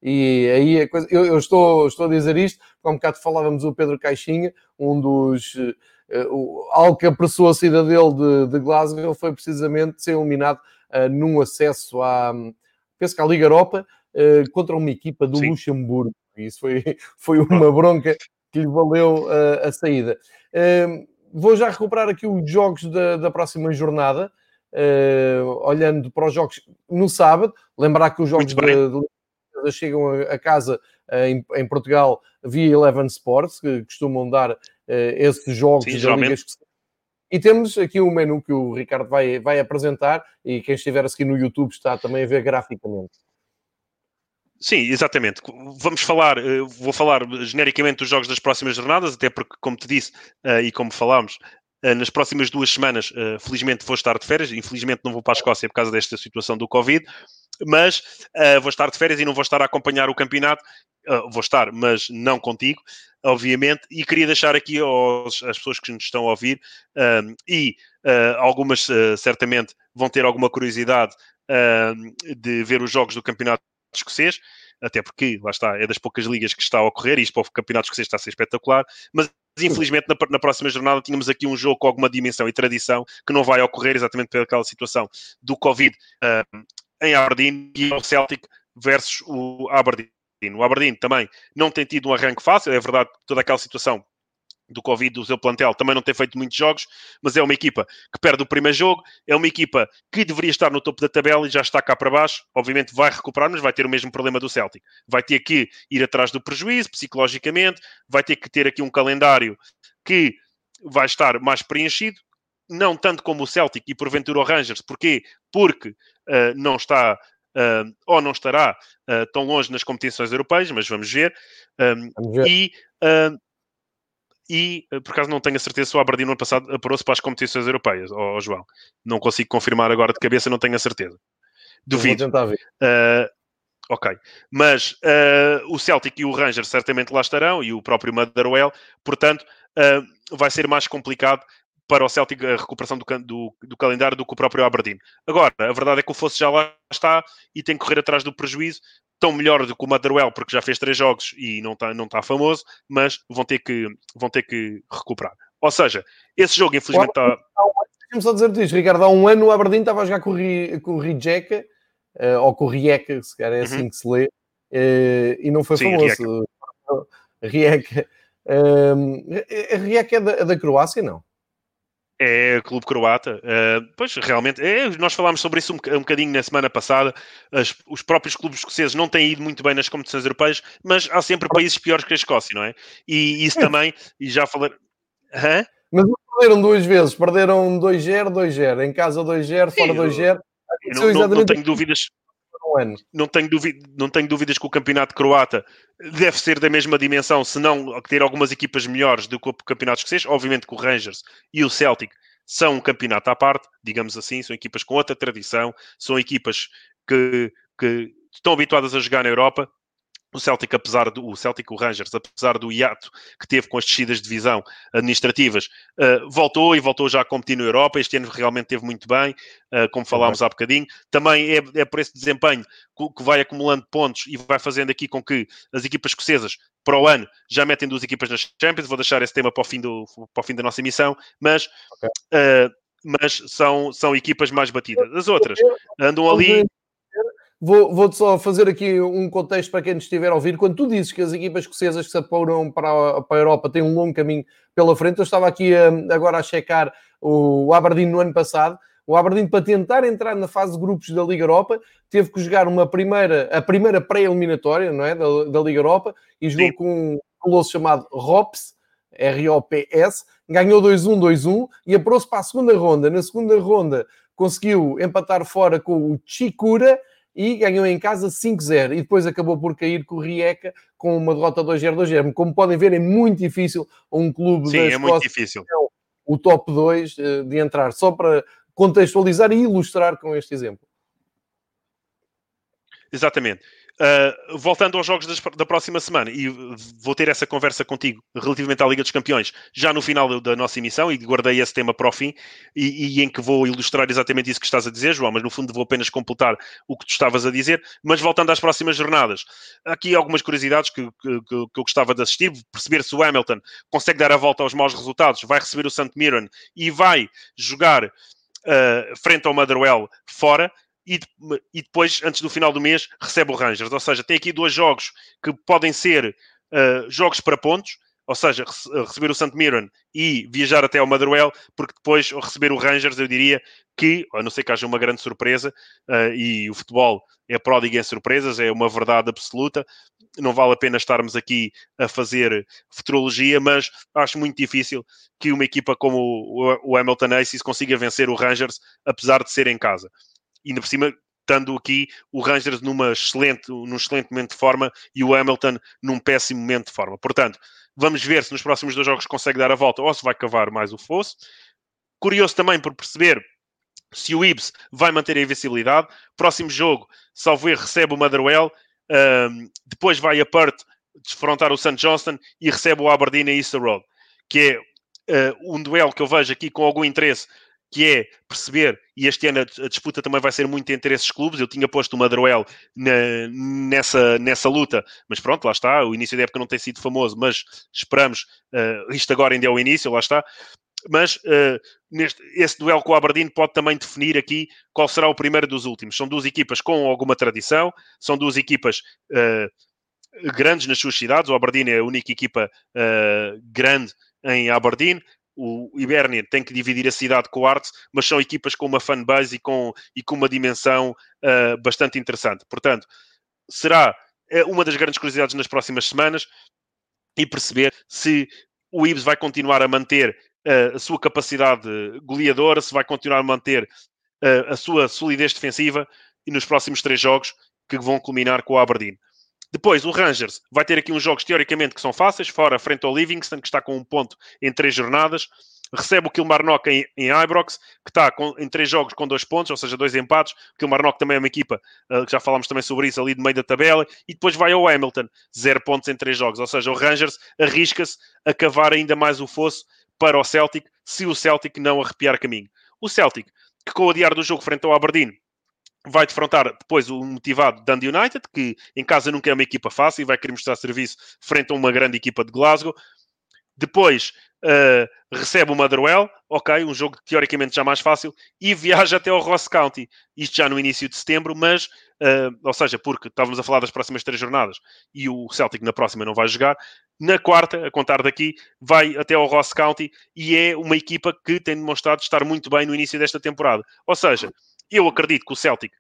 [SPEAKER 1] e aí a coisa, eu, eu, estou, estou a dizer isto, porque há um bocado falávamos o Pedro Caixinha, um dos. Uh, algo que apressou a saída dele de, de Glasgow foi precisamente ser eliminado num acesso à, penso que à Liga Europa, uh, contra uma equipa do Sim. Luxemburgo. Isso foi, foi uma bronca que lhe valeu uh, a saída. vou já recuperar aqui os jogos da, da próxima jornada, olhando para os jogos no sábado. Lembrar que os jogos de, de chegam a, casa eh, em, em, Portugal via Eleven Sports, que costumam dar uh, esses jogos Sim, da Liga E temos aqui o um menu que o Ricardo vai, vai apresentar e quem estiver a seguir no YouTube está também a ver graficamente.
[SPEAKER 2] Sim, exatamente. Vamos falar, eh, vou falar genericamente dos jogos das próximas jornadas, até porque, como te disse e como falámos, nas próximas duas semanas, felizmente vou estar de férias, infelizmente não vou para a Escócia por causa desta situação do Covid, mas vou estar de férias e não vou estar a acompanhar o campeonato. Uh, vou estar, mas não contigo, obviamente. E queria deixar aqui aos, às pessoas que nos estão a ouvir, uh, e algumas certamente vão ter alguma curiosidade de ver os jogos do campeonato escocês, até porque, lá está, é das poucas ligas que está a ocorrer, e isto para o campeonato escocês está a ser espetacular, mas infelizmente na, na, próxima jornada tínhamos aqui um jogo com alguma dimensão e tradição que não vai ocorrer exatamente pelaquela situação do Covid uh, em Aberdeen e o Celtic versus o Aberdeen. O Aberdeen também não tem tido um arranque fácil, é verdade toda aquela situação do Covid do seu plantel também não tem feito muitos jogos, mas é uma equipa que perde o primeiro jogo, é uma equipa que deveria estar no topo da tabela e já está cá para baixo. Obviamente vai recuperar, mas vai ter o mesmo problema do Celtic. Vai ter que ir atrás do prejuízo psicologicamente, vai ter que ter aqui um calendário que vai estar mais preenchido, não tanto como o Celtic e porventura o Rangers. Porquê? Porque uh, não está uh, ou não estará uh, tão longe nas competições europeias, mas vamos ver. Um, vamos ver. E, e por acaso não tenho a certeza se o Aberdeen no ano passado apurou-se para as competições europeias, oh, oh, João. Não consigo confirmar agora de cabeça, não tenho a certeza. Duvido. Ver. Ok, mas o Celtic e o Rangers certamente lá estarão e o próprio Motherwell, portanto, vai ser mais complicado para o Celtic a recuperação do, do, do, calendário do que o próprio Aberdeen. Agora, a verdade é que o Fosse já lá está e tem que correr atrás do prejuízo, tão melhor do que o Motherwell, porque já fez três jogos e não está não tá famoso, mas vão ter, que, vão ter que recuperar. Ou seja, esse jogo infelizmente está...
[SPEAKER 1] Deixa-me só dizer isto, Ricardo, há um ano o Aberdeen estava a jogar com o, Ri, com o Rijeka, uh, ou com o Rijeka, se calhar é assim uhum. que se lê, uh, e não foi Sim, famoso. Rijeka. Uh, Rijeka é da, é da Croácia, não?
[SPEAKER 2] É clube croata. Uh, pois, realmente, é, nós falámos sobre isso um, um bocadinho na semana passada. As, os próprios clubes escoceses não têm ido muito bem nas competições europeias, mas há sempre países piores que a Escócia, não é? E isso também, e já falei. Hã?
[SPEAKER 1] Mas perderam duas vezes, perderam 2-0, 2-0, em casa 2-0, fora 2-0.
[SPEAKER 2] Não, não, não tenho dúvidas ano. Não tenho, não tenho dúvidas que o campeonato croata deve ser da mesma dimensão, se não ter algumas equipas melhores do que o campeonato escocês. Obviamente que o Rangers e o Celtic são um campeonato à parte, digamos assim, são equipas com outra tradição, são equipas que, que estão habituadas a jogar na Europa. O Celtic, apesar do o Celtic, o Rangers, apesar do hiato que teve com as descidas de divisão administrativas, uh, voltou e voltou já a competir na Europa. Este ano realmente teve muito bem, uh, como falámos há bocadinho. Também é, é por esse desempenho que, vai acumulando pontos e vai fazendo aqui com que as equipas escocesas, para o ano, já metem duas equipas nas Champions. Vou deixar esse tema para o fim, do, para o fim da nossa emissão, mas. Okay. Uh, mas são, são equipas mais batidas. As outras andam ali
[SPEAKER 1] Vou, vou só fazer aqui um contexto para quem nos estiver a ouvir. Quando tu dizes que as equipas escocesas que se apuram para a, para a Europa têm um longo caminho pela frente, eu estava aqui a, agora a checar o Aberdeen no ano passado. O Aberdeen, para tentar entrar na fase de grupos da Liga Europa, teve que jogar uma primeira, a primeira pré-eliminatória não é? da, da Liga Europa e jogou Sim. com um colosso chamado ROPS, R-O-P-S, ganhou 2-1, 2-1 e apurou-se para a segunda ronda. Na segunda ronda conseguiu empatar fora com o Chikura e ganhou em casa 5-0 e depois acabou por cair com o Rijeka com uma derrota 2-0, 2-0. Como podem ver, é muito difícil um clube
[SPEAKER 2] Sim, da Escócia, é muito difícil.
[SPEAKER 1] o top 2 eh, de entrar, só para contextualizar e ilustrar com este exemplo.
[SPEAKER 2] Exatamente. Uh, voltando aos jogos das, da próxima semana, e vou ter essa conversa contigo relativamente à Liga dos Campeões já no final da nossa emissão, e guardei esse tema para o fim, e, e, em que vou ilustrar exatamente isso que estás a dizer, João, mas no fundo vou apenas completar o que tu estavas a dizer. Mas voltando às próximas jornadas, aqui algumas curiosidades que, que, que eu gostava de assistir, perceber se o Hamilton consegue dar a volta aos maus resultados, vai receber o St. Mirren e vai jogar uh, frente ao Motherwell fora e, e, depois, antes do final do mês, recebe o Rangers. Ou seja, tem aqui dois jogos que podem ser uh, jogos para pontos, ou seja, receber o St. Mirren e viajar até ao Motherwell, porque depois, receber o Rangers, eu diria que, a não ser que haja uma grande surpresa, uh, e o futebol é pródigo em surpresas, é uma verdade absoluta, não vale a pena estarmos aqui a fazer futurologia, mas acho muito difícil que uma equipa como o, o Hamilton Aces consiga vencer o Rangers, apesar de ser em casa ainda por cima estando aqui o Rangers numa excelente, num excelente momento de forma e o Hamilton num péssimo momento de forma. Portanto, vamos ver se nos próximos dois jogos consegue dar a volta ou se vai cavar mais o fosso. Curioso também por perceber se o Ibs vai manter a invencibilidade. Próximo jogo, salvo erro, recebe o Motherwell. Um, depois vai a Perth desfrontar o St. Johnston e recebe o Aberdeen a Easter Road, que é uh, um duelo que eu vejo aqui com algum interesse que é perceber, e este ano a, disputa também vai ser muito entre esses clubes. Eu tinha posto o Madruel nessa, nessa luta, mas pronto, lá está. O início da época não tem sido famoso, mas esperamos. Uh, isto agora ainda é o início, lá está. Mas uh, neste, esse duelo com o Aberdeen pode também definir aqui qual será o primeiro dos últimos. São duas equipas com alguma tradição, são duas equipas uh, grandes nas suas cidades. O Aberdeen é a única equipa grande em Aberdeen o Hibernian tem que dividir a cidade com o Arts, mas são equipas com uma fanbase e com, e com uma dimensão uh, bastante interessante. Portanto, será eh, uma das grandes curiosidades nas próximas semanas e perceber se o Ibs vai continuar a manter uh, a sua capacidade goleadora, se vai continuar a manter uh, a sua solidez defensiva e nos próximos três jogos que vão culminar com o Aberdeen. Depois, o Rangers vai ter aqui uns jogos teoricamente que são fáceis, fora frente ao Livingston, que está com um ponto em três jornadas. Recebe o Kilmarnock em, em Ibrox, que está com, em três jogos com dois pontos, ou seja, dois empates. O Kilmarnock também é uma equipa, uh, que já falámos também sobre isso, ali de meio da tabela. E depois vai ao Hamilton, zero pontos em três jogos. Ou seja, o Rangers arrisca-se a cavar ainda mais o fosso para o Celtic, se o Celtic não arrepiar caminho. O Celtic, que com o adiar do jogo frente ao Aberdeen, vai defrontar depois o motivado Dundee United, que em casa nunca é uma equipa fácil e vai querer mostrar serviço frente a uma grande equipa de Glasgow. Depois uh, recebe o Motherwell, ok, um jogo teoricamente já mais fácil, e viaja até ao Ross County, isto já no início de setembro, mas, uh, ou seja, porque estávamos a falar das próximas três jornadas e o Celtic na próxima não vai jogar, na quarta, a contar daqui, vai até ao Ross County e é uma equipa que tem demonstrado estar muito bem no início desta temporada. Ou seja, eu acredito que o Celtic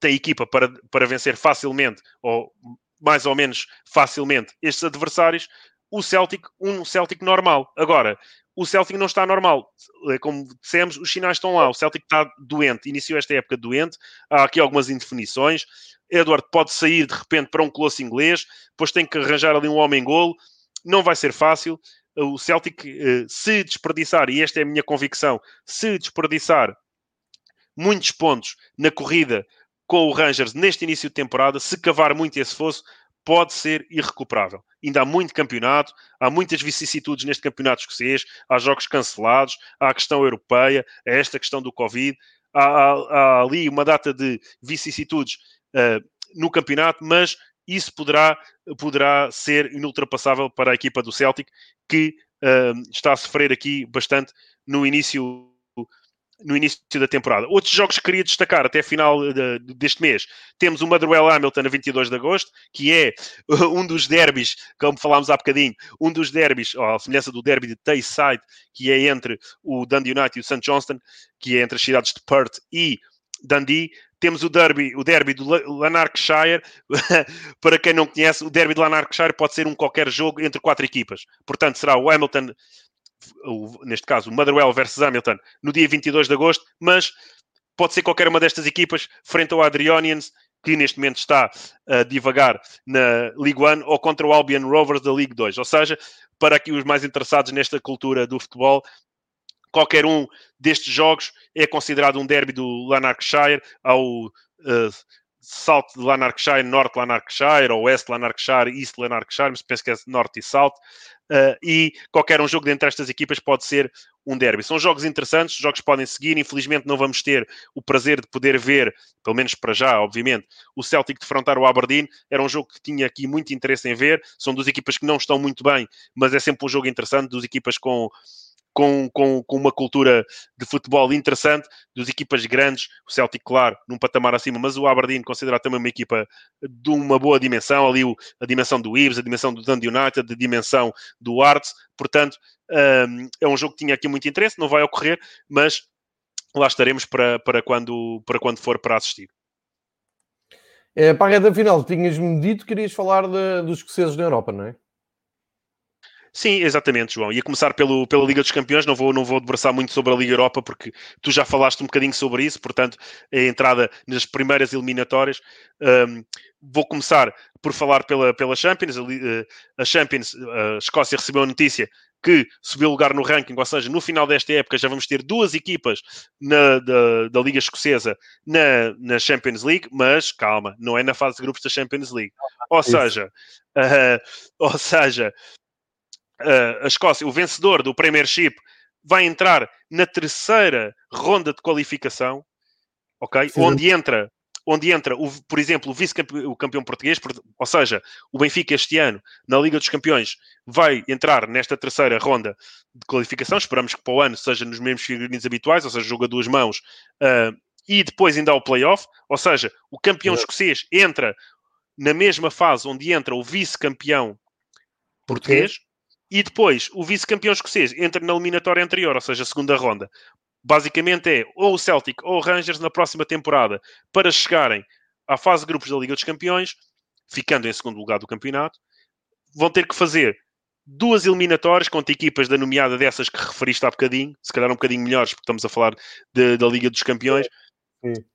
[SPEAKER 2] tem equipa para, para vencer facilmente, ou mais ou menos facilmente, estes adversários. O Celtic, um Celtic normal. Agora, o Celtic não está normal. Eh, como dissemos, os sinais estão lá. O Celtic está doente. Iniciou esta época doente. Há aqui algumas indefinições. Edward pode sair de repente para um colosso inglês. Depois tem que arranjar ali um homem-golo. Não vai ser fácil. O Celtic, eh, se desperdiçar, e esta é a minha convicção, se desperdiçar muitos pontos na corrida com o Rangers neste início de temporada, se cavar muito esse fosso, pode ser irrecuperável. Ainda há muito campeonato, há muitas vicissitudes neste campeonato escocês, há jogos cancelados, há a questão europeia, há esta questão do Covid, há, há, há ali uma data de vicissitudes uh, no campeonato, mas isso poderá, poderá ser inultrapassável para a equipa do Celtic, que uh, está a sofrer aqui bastante no início no início da temporada. Outros jogos que queria destacar até a final de, deste mês. Temos o Motherwell Hamilton a 22 de agosto, que é um dos derbys, como falámos há bocadinho, um dos derbys, à semelhança do derby de Tayside, que é entre o Dundee United e o St. Johnston, que é entre as cidades de Perth e Dundee. Temos o derby, o derby do Lanarkshire. Para quem não conhece, o derby de Lanarkshire pode ser um qualquer jogo entre quatro equipas. Portanto, será o Hamilton neste caso, o Motherwell versus Hamilton, no dia 22 de agosto, mas pode ser qualquer uma destas equipas frente ao Adrionians, que neste momento está a divagar na League One, ou contra o Albion Rovers da League 2. Ou seja, para aqui os mais interessados nesta cultura do futebol, qualquer um destes jogos é considerado um derby do Lanarkshire ao uh, South de Lanarkshire, Norte de Lanarkshire, ou West de Lanarkshire, East de Lanarkshire, mas penso que é Norte e South. Uh, e qualquer um jogo dentre estas equipas pode ser um derby. São jogos interessantes, jogos podem seguir. Infelizmente, não vamos ter o prazer de poder ver, pelo menos para já, obviamente, o Celtic defrontar o Aberdeen. Era um jogo que tinha aqui muito interesse em ver. São duas equipas que não estão muito bem, mas é sempre um jogo interessante. Duas equipas com com, com, com, uma cultura de futebol interessante, das equipas grandes, o Celtic, claro, num patamar acima, mas o Aberdeen considerado também uma equipa de uma boa dimensão, ali o, a dimensão do Ives, a dimensão do Dundee United, a dimensão do Arts, portanto, um, é um jogo que tinha aqui muito interesse, não vai ocorrer, mas lá estaremos para, para, quando, para quando for para assistir.
[SPEAKER 1] É, para a reta final, tinhas-me dito que querias falar de, dos escoceses na Europa, não é?
[SPEAKER 2] Sim, exatamente, João. Ia começar pelo, pela Liga dos Campeões, não vou, não vou debruçar muito sobre a Liga Europa, porque tu já falaste um bocadinho sobre isso, portanto, a entrada nas primeiras eliminatórias. Um, vou começar por falar pela, pela Champions. A, Champions, a Escócia recebeu a notícia que subiu lugar no ranking, ou seja, no final desta época já vamos ter duas equipas na, da, da Liga Escocesa na, na Champions League, mas calma, não é na fase de grupos da Champions League. Ou seja, uh, ou seja, a Escócia, o vencedor do Premiership, vai entrar na terceira ronda de qualificação, ok? Sim. Onde entra, onde entra, o, por exemplo, o vice-campeão campeão português, ou seja, o Benfica este ano, na Liga dos Campeões, vai entrar nesta terceira ronda de qualificação. Esperamos que para o ano seja nos mesmos figurinos habituais, ou seja, joga duas mãos, uh, e depois ainda há o playoff, ou seja, o campeão é. escocês entra na mesma fase onde entra o vice-campeão português. E depois, o vice-campeão escocês entra na eliminatória anterior, ou seja, a segunda ronda. Basicamente é ou o Celtic ou o Rangers na próxima temporada para chegarem à fase de grupos da Liga dos Campeões, ficando em segundo lugar do campeonato, vão ter que fazer duas eliminatórias contra equipas da nomeada dessas que referiste há bocadinho, se calhar um bocadinho melhores, porque estamos a falar de, da Liga dos Campeões,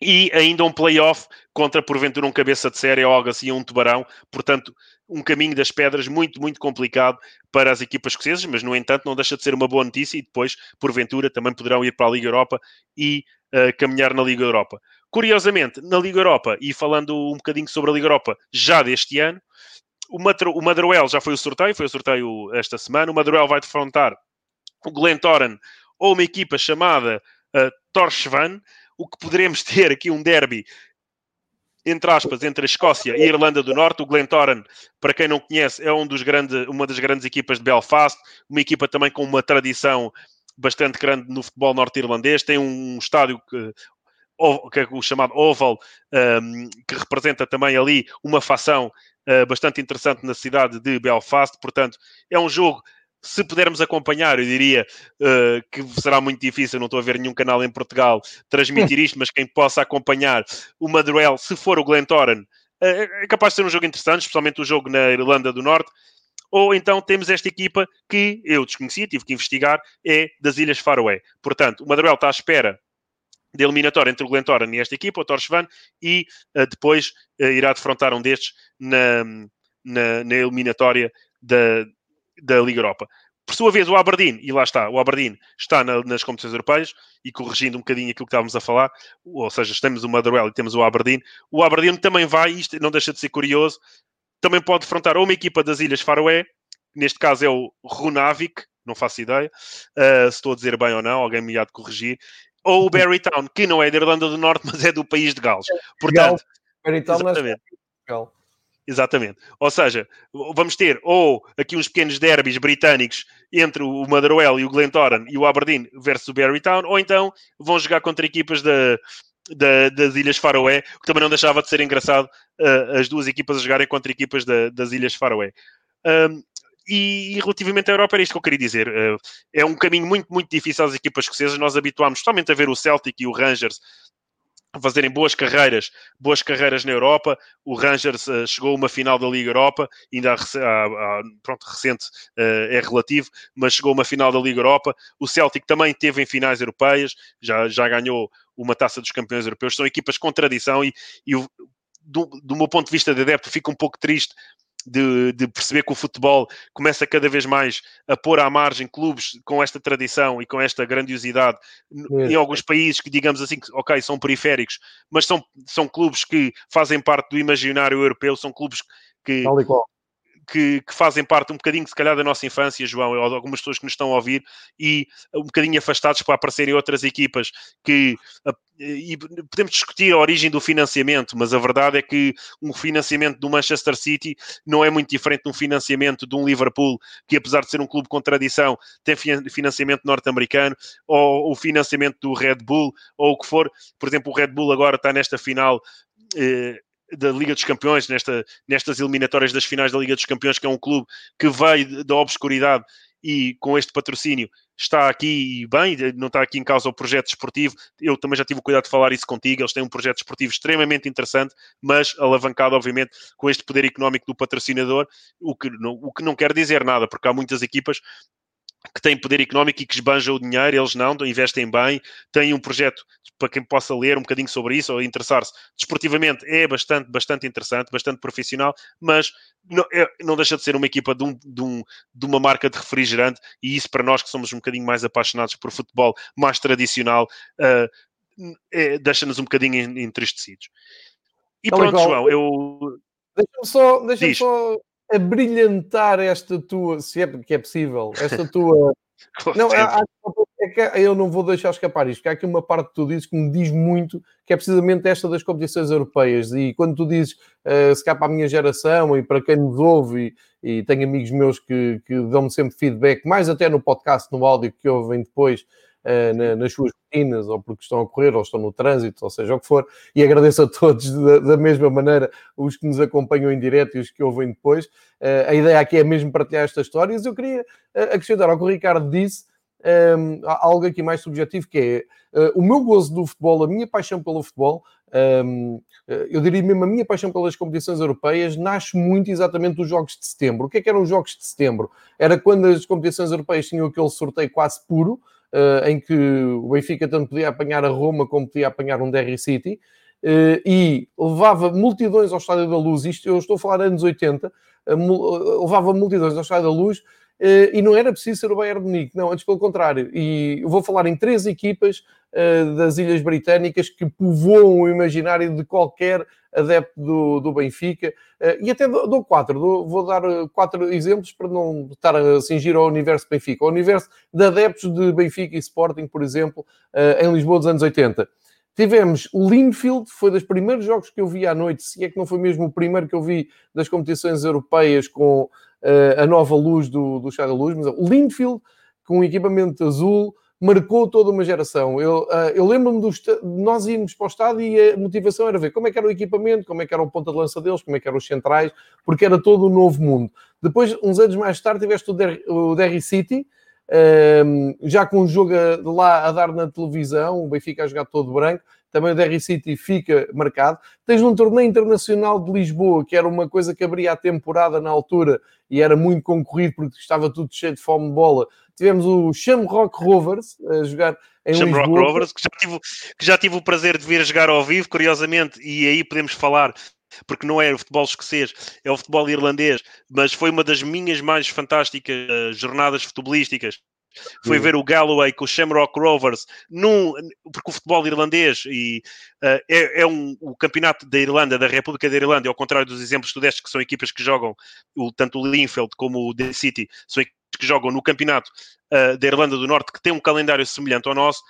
[SPEAKER 2] E ainda um playoff contra, porventura, um cabeça de série ou algo assim, um tubarão. Portanto, um caminho das pedras muito, muito complicado para as equipas escocesas, mas, no entanto, não deixa de ser uma boa notícia e depois, porventura, também poderão ir para a Liga Europa e uh, caminhar na Liga Europa. Curiosamente, na Liga Europa, e falando um bocadinho sobre a Liga Europa já deste ano, o, Matro, o já foi o sorteio, foi o sorteio esta semana. O Madruel vai defrontar o Glentoran ou uma equipa chamada uh, Torchvan o que poderemos ter aqui um derby entre aspas, entre a Escócia e a Irlanda do Norte. O Glentoran, para quem não conhece, é um dos uma das grandes equipas de Belfast, uma equipa também com uma tradição bastante grande no futebol norte-irlandês. Tem um estádio que, que é o chamado Oval, um, que representa também ali uma facção uh, bastante interessante na cidade de Belfast. Portanto, é um jogo se pudermos acompanhar, eu diria uh, que será muito difícil, não estou a ver nenhum canal em Portugal transmitir isto, mas quem possa acompanhar o Madruel, se for o Glentoran, uh, é capaz de ser um jogo interessante, especialmente o jogo na Irlanda do Norte. Ou então temos esta equipa que eu desconhecia, tive que investigar, é das Ilhas Faroé. Portanto, o Madruel está à espera de eliminatória entre o Glentoran e esta equipa, o Torchvan, e uh, depois irá defrontar um destes na, na, na eliminatória da, da Liga Europa. Por sua vez, o Aberdeen, e lá está, o Aberdeen está na, nas competições europeias, e corrigindo um bocadinho aquilo que estávamos a falar, ou seja, temos o Motherwell e temos o Aberdeen, o Aberdeen também vai, isto não deixa de ser curioso, também pode defrontar ou uma equipa das Ilhas Faroé, neste caso é o Runavik, não faço ideia uh, se estou a dizer bem ou não, alguém me há de corrigir, ou o Barrytown, que não é da Irlanda do Norte, mas é do país de Gales. Portanto,
[SPEAKER 1] Barrytown exatamente.
[SPEAKER 2] Exatamente. Ou seja, vamos ter ou aqui uns pequenos derbys britânicos entre o Motherwell e o Glentoran e o Aberdeen versus o Barrytown, ou então vão jogar contra equipas da, da, das Ilhas Faroé, que também não deixava de ser engraçado uh, as duas equipas a jogarem contra equipas da, das Ilhas Faroé. Um, e, relativamente à Europa, era isto que eu queria dizer. Uh, é um caminho muito, muito difícil às equipas escocesas. Nós habituámos somente a ver o Celtic e o Rangers fazerem boas carreiras, boas carreiras na Europa. O Rangers uh, chegou a uma final da Liga Europa, ainda há, há, pronto, recente uh, é relativo, mas chegou a uma final da Liga Europa. O Celtic também teve em finais europeias, já, já ganhou uma taça dos campeões europeus. São equipas com tradição e, e do, do meu ponto de vista de adepto, fico um pouco triste de, de, perceber que o futebol começa cada vez mais a pôr à margem clubes com esta tradição e com esta grandiosidade é. em alguns países que, digamos assim, ok, são periféricos, mas são, são clubes que fazem parte do imaginário europeu, são clubes que, que, que, fazem parte um bocadinho, se calhar, da nossa infância, João, ou de algumas pessoas que nos estão a ouvir, e um bocadinho afastados para aparecerem outras equipas que. E podemos discutir a origem do financiamento, mas a verdade é que um financiamento do Manchester City não é muito diferente de um financiamento de um Liverpool, que apesar de ser um clube com tradição, tem financiamento norte-americano, ou o financiamento do Red Bull, ou o que for. Por exemplo, o Red Bull agora está nesta final. Eh, da Liga dos Campeões, nesta, nestas eliminatórias das finais da Liga dos Campeões, que é um clube que veio da obscuridade e com este patrocínio está aqui bem, não está aqui em causa o projeto esportivo. Eu também já tive o cuidado de falar isso contigo. Eles têm um projeto esportivo extremamente interessante, mas alavancado, obviamente, com este poder económico do patrocinador, o que não, o que não quer dizer nada, porque há muitas equipas que têm poder económico e que esbanjam o dinheiro, eles não, investem bem, têm um projeto para quem possa ler um bocadinho sobre isso ou interessar-se. Desportivamente é bastante, bastante interessante, bastante profissional, mas não, é, não deixa de ser uma equipa de, um, de, um, de, uma marca de refrigerante e isso para nós que somos um bocadinho mais apaixonados por futebol mais tradicional uh, é, deixa-nos um bocadinho entristecidos. E pronto, igual. João, eu...
[SPEAKER 1] Deixa-me só, deixa só a brilhantar esta tua, se é que é possível, esta tua. não, há, é que eu não vou deixar escapar isto, porque há aqui uma parte de tudo isso que me diz muito, que é precisamente esta das competições europeias. E quando tu dizes, uh, se cá para a minha geração e para quem nos ouve, e, e tenho amigos meus que, que dão-me sempre feedback, mais até no podcast, no áudio que ouvem depois, na, nas suas rotinas, ou porque estão a correr, ou estão no trânsito, ou seja o que for, e agradeço a todos da, da mesma maneira, os que nos acompanham em direto e os que ouvem depois. Uh, a ideia aqui é mesmo partilhar estas histórias. Eu queria uh, acrescentar ao que o Ricardo disse, um, algo aqui mais subjetivo, que é uh, o meu gozo do futebol, a minha paixão pelo futebol, um, eu diria mesmo a minha paixão pelas competições europeias, nasce muito exatamente dos Jogos de Setembro. O que é que eram os Jogos de Setembro? Era quando as competições europeias tinham aquele sorteio quase puro, em que o Benfica tanto podia apanhar a Roma como podia apanhar um Derry City, uh, e levava multidões ao Estádio da Luz, isto eu estou a falar anos 80, uh, levava multidões ao Estádio da Luz, e não era preciso ser o Bayern de Munique, não, antes pelo contrário. E eu vou falar em três equipas das Ilhas Britânicas que povoam o imaginário de qualquer adepto do, do Benfica, uh, e até dou, dou quatro, dou, vou dar eh, quatro exemplos para não estar a cingir ao universo Benfica, ao universo de adeptos de Benfica e Sporting, por exemplo, em Lisboa dos anos 80. Tivemos o Linfield, foi dos primeiros jogos que eu vi à noite, se é que não foi mesmo o primeiro que eu vi das competições europeias com a nova luz do, do Luz, mas o Linfield, com equipamento azul, marcou toda uma geração. Eu, uh, eu lembro-me de nós irmos para o estádio e a motivação era ver como é que era o equipamento, como é que era o ponta de lança deles, como é que eram os centrais, porque era todo um novo mundo. Depois, uns anos mais tarde, tiveste o, Der o Derry City, um, já com o jogo lá a dar na televisão, o Benfica a jogar todo branco, também o Derry City fica marcado. Tens um torneio internacional de Lisboa, que era uma coisa que abria a temporada na altura e era muito concorrido porque estava tudo cheio de fome de bola tivemos o Shamrock Rovers a jogar em Shamrock Lisboa. Rovers,
[SPEAKER 2] que já, tive, que já tive o prazer de vir a jogar ao vivo, curiosamente, e aí podemos falar porque não é o futebol escocês, é o futebol irlandês, mas foi uma das minhas mais fantásticas uh, jornadas futebolísticas foi ver o Galloway com o Shamrock Rovers, num, porque o futebol irlandês e, uh, é, é um, o campeonato da Irlanda, da República da Irlanda, ao contrário dos exemplos que tu deste, que são equipas que jogam, o, tanto o Linfield como o The City, são equipas que jogam no campeonato uh, da Irlanda do Norte, que tem um calendário semelhante ao nosso,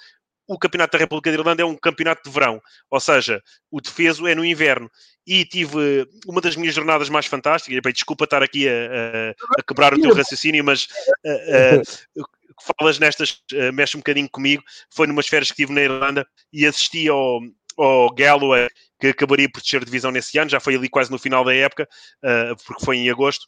[SPEAKER 2] o campeonato da República da Irlanda é um campeonato de verão, ou seja, o defeso é no inverno. E tive uma das minhas jornadas mais fantásticas, e, bem, desculpa estar aqui a, a, a, quebrar o teu raciocínio, mas uh, uh, falas nestas, uh, mexe um bocadinho comigo, foi numas férias que tive na Irlanda e assisti ao, ao Galloway, que acabaria por descer divisão nesse ano, já foi ali quase no final da época, porque foi em agosto,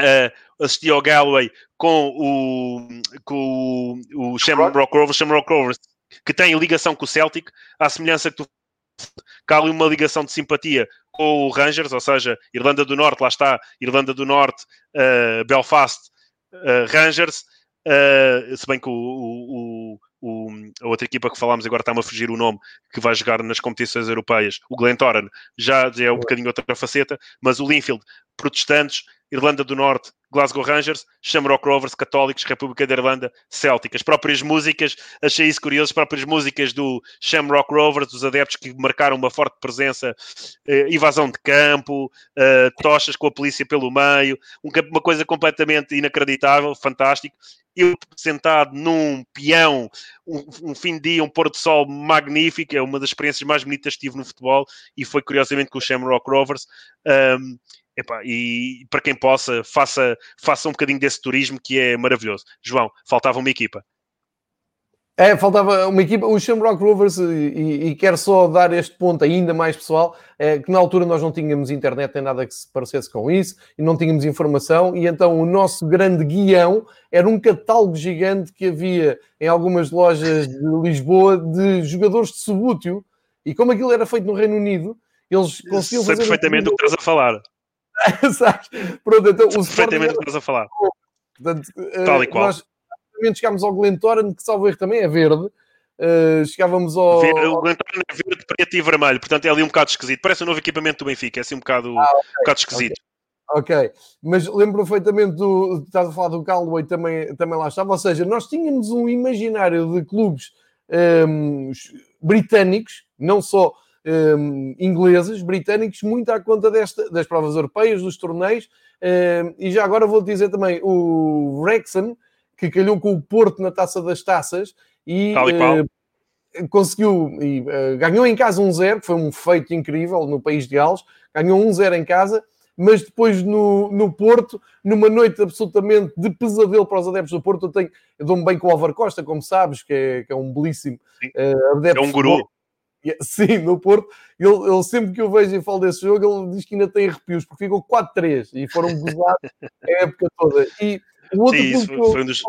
[SPEAKER 2] uh, assisti ao Galloway com o, com o, o Shamrock Rovers, Shamrock Rovers que tem ligação com o Celtic, à semelhança que tu ali uma ligação de simpatia com o Rangers, ou seja, Irlanda do Norte, lá está, Irlanda do Norte, uh, Belfast, uh, Rangers, uh, se bem que o, o, o, a outra equipa que falámos agora está-me a fugir o nome, que vai jogar nas competições europeias, o Glentoran, já, já é um bocadinho outra faceta, mas o Linfield, protestantes, Irlanda do Norte, Glasgow Rangers, Shamrock Rovers, Católicos, República da Irlanda, Celtic. As próprias músicas, achei isso curioso, as próprias músicas do Shamrock Rovers, dos adeptos que marcaram uma forte presença, eh, invasão de campo, eh, tochas com a polícia pelo meio, um, uma coisa completamente inacreditável, fantástico. Eu sentado num peão, um, um, fim de dia, um pôr do sol magnífico, é uma das experiências mais bonitas que tive no futebol e foi curiosamente com o Shamrock Rovers. Um, e para quem possa, faça, faça um bocadinho desse turismo que é maravilhoso. João, faltava uma equipa.
[SPEAKER 1] É, faltava uma equipa, o Shamrock Rovers, e, e quero só dar este ponto ainda mais pessoal, é, que na altura nós não tínhamos internet nem nada que se parecesse com isso, e não tínhamos informação, e então o nosso grande guião era um catálogo gigante que havia em algumas lojas de Lisboa de jogadores de subútil, e como aquilo era feito no Reino Unido, eles conseguiam
[SPEAKER 2] Sei fazer... perfeitamente um... o que estás a falar.
[SPEAKER 1] Pronto, então o
[SPEAKER 2] Perfeitamente o que estás a falar.
[SPEAKER 1] Portanto, Tal e qual. Nós chegámos ao Glentoran, que salvo erro também é verde. Uh, chegávamos ao.
[SPEAKER 2] O Glentoran é verde, preto e vermelho, portanto é ali um bocado esquisito. Parece um novo equipamento do Benfica, é assim um bocado, ah, okay. um bocado esquisito.
[SPEAKER 1] Okay. ok, mas lembro perfeitamente do. Estás a falar do Callaway também, também lá estava. Ou seja, nós tínhamos um imaginário de clubes um, ehm, britânicos, não só um, ingleses, britânicos, muito à conta desta, das provas europeias, dos torneios. Um, e já agora vou dizer também o Wrexham, que calhou com o Porto na taça das taças e, uh, conseguiu e uh, ganhou em casa um zero, que foi um feito incrível no país de Gales, ganhou um zero em casa. Mas depois no, no Porto, numa noite absolutamente de pesadelo para os adeptos do Porto, eu, tenho, eu dou-me bem com o Álvaro Costa, como sabes, que é, que é um belíssimo
[SPEAKER 2] uh, adepto. É um guru.
[SPEAKER 1] Sim, no Porto, ele, ele, sempre que eu vejo e falo desse jogo, ele diz que ainda tem arrepios, porque ficou 4-3 e foram gozados a época toda. E o outro Sim, ponto que eu um dos...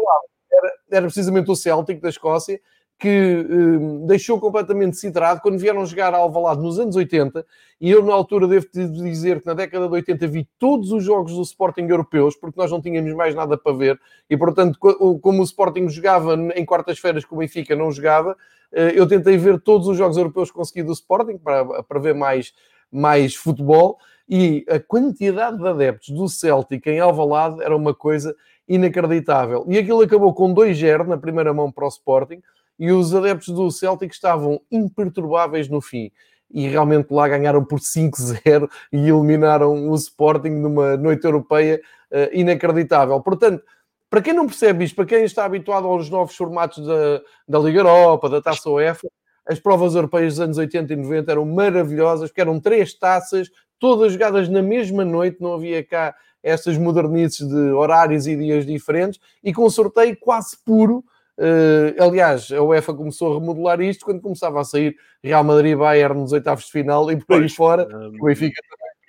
[SPEAKER 1] era, era, precisamente o Celtic da Escócia, que um, deixou completamente citrado quando vieram jogar ao Alvalade nos anos 80, e eu na altura devo -te dizer que na década de 80 vi todos os jogos do Sporting europeus, porque nós não tínhamos mais nada para ver, e portanto, como o Sporting jogava em quartas-feiras que o Benfica não jogava, eh, eu tentei ver todos os jogos europeus que consegui do Sporting para, para ver mais, mais futebol e a quantidade de adeptos do Celtic em Alvalade era uma coisa inacreditável. E aquilo acabou com 2-0 na primeira mão para o Sporting e os adeptos do Celtic estavam imperturbáveis no fim. E realmente lá ganharam por 5-0 e eliminaram o Sporting numa noite europeia uh, inacreditável. Portanto, para quem não percebe isto, para quem está habituado aos novos formatos da, da Liga Europa, da Taça UEFA, as provas europeias dos anos 80 e 90 eram maravilhosas, porque eram três taças, todas jogadas na mesma noite, não havia cá estas modernices de horários e dias diferentes, e com sorteio quase puro. Uh, aliás, a UEFA começou a remodelar isto quando começava a sair Real Madrid e Bayern nos oitavos de final e por aí fora. Um, o Benfica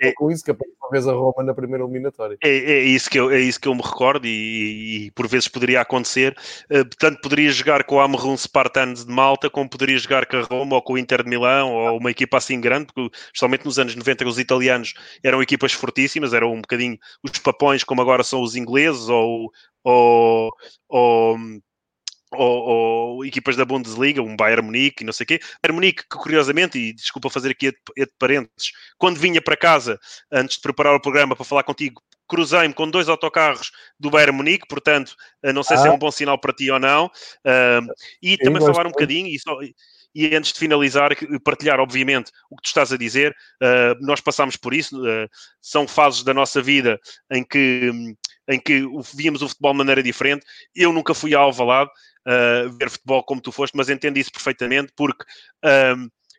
[SPEAKER 1] é, com isso, que aparece uma vez a Roma na primeira eliminatória.
[SPEAKER 2] É, é, isso, que eu, é isso que eu me recordo e, e por vezes poderia acontecer. Uh, portanto, poderia jogar com o Amrum Spartans de Malta, como poderia jogar com a Roma ou com o Inter de Milão ou uma equipa assim grande, porque especialmente nos anos 90 os italianos eram equipas fortíssimas, eram um bocadinho os papões como agora são os ingleses ou, ou, ou ou, ou, equipas da Bundesliga, um Bayern Munique e não sei o quê. Bayern Munique, que curiosamente, e desculpa fazer aqui de parênteses, quando vinha para casa, antes de preparar o programa para falar contigo, cruzei-me com dois autocarros do Bayern Munique, portanto, não sei ah. se é ah. um bom sinal para ti ou não. Uh, e também falar um bocadinho, e, só, e antes de finalizar, partilhar, obviamente, o que tu estás a dizer. Uh, nós passamos por isso, uh, são fases da nossa vida em que, em que víamos o futebol de maneira diferente. Eu nunca fui a Alvalade uh, ver futebol como tu foste, mas entendo isso perfeitamente, porque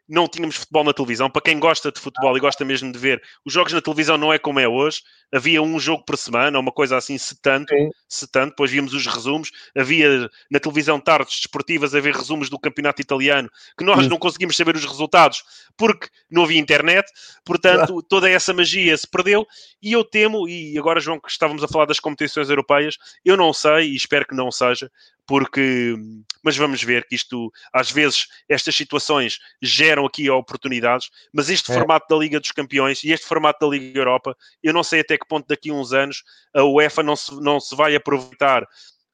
[SPEAKER 2] não tínhamos futebol na televisão. Para quem gosta de futebol e gosta mesmo de ver, os jogos na televisão não é como é hoje. Havia um jogo por semana, uma coisa assim, se tanto, Sim. se tanto. Depois víamos os resumos. Havia na televisão tardes desportivas a ver resumos do campeonato italiano, que nós Sim. não conseguimos saber os resultados porque não havia internet. Portanto, toda essa magia se perdeu. E eu temo, e agora, João, que estávamos a falar das competições europeias, eu não sei, e espero que não seja, porque, mas vamos ver que isto, às vezes, estas situações geram aqui oportunidades, mas este é. formato da Liga dos Campeões e este formato da Liga Europa, eu não sei até que ponto daqui a uns anos a UEFA não se, não se vai aproveitar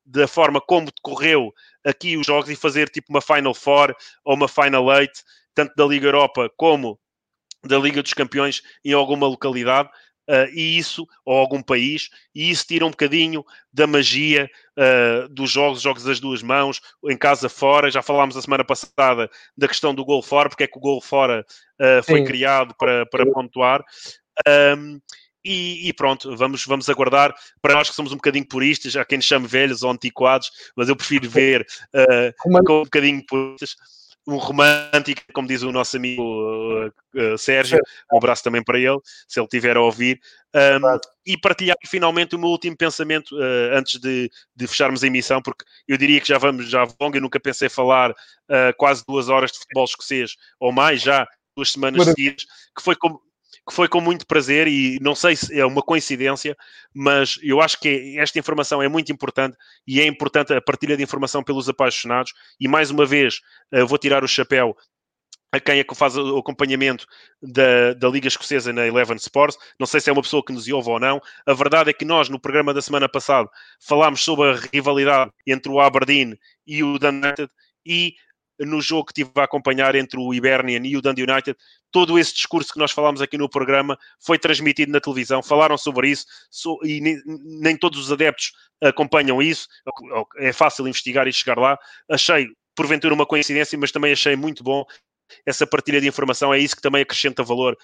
[SPEAKER 2] da forma como decorreu aqui os jogos e fazer tipo uma Final Four ou uma Final Eight, tanto da Liga Europa como da Liga dos Campeões em alguma localidade, Uh, e isso, ou algum país, e isso tira um bocadinho da magia uh, dos jogos, jogos das duas mãos, em casa fora. Já falámos a semana passada da questão do gol fora, porque é que o gol fora uh, foi Sim. criado para, para pontuar. Um, e, e, pronto, vamos, vamos aguardar. Para nós que somos um bocadinho puristas, há quem nos chame velhos ou antiquados, mas eu prefiro ver uh, com um bocadinho puristas um romântico, como diz o nosso amigo uh, uh, Sérgio, um abraço também para ele, se ele tiver a ouvir, um, e partilhar finalmente o meu último pensamento uh, antes de, de, fecharmos a emissão, porque eu diria que já vamos, já longa, eu nunca pensei falar quase duas horas de futebol escocês, ou mais já, duas semanas seguidas, que foi como, que foi com muito prazer e não sei se é uma coincidência, mas eu acho que esta informação é muito importante e é importante a partilha de informação pelos apaixonados. E mais uma vez, eh, vou tirar o chapéu a quem é que faz o acompanhamento da, da Liga Escocesa na Eleven Sports. Não sei se é uma pessoa que nos ouve ou não. A verdade é que nós, no programa da semana passada, falámos sobre a rivalidade entre o Aberdeen e o Dundee e no jogo que tive a acompanhar entre o Hibernian e o Dundee United, todo esse discurso que nós falámos aqui no programa foi transmitido na televisão, falaram sobre isso e nem, nem todos os adeptos acompanham isso, é fácil investigar e chegar lá. Achei, porventura, uma coincidência, mas também achei muito bom essa partilha de informação, é isso que também acrescenta valor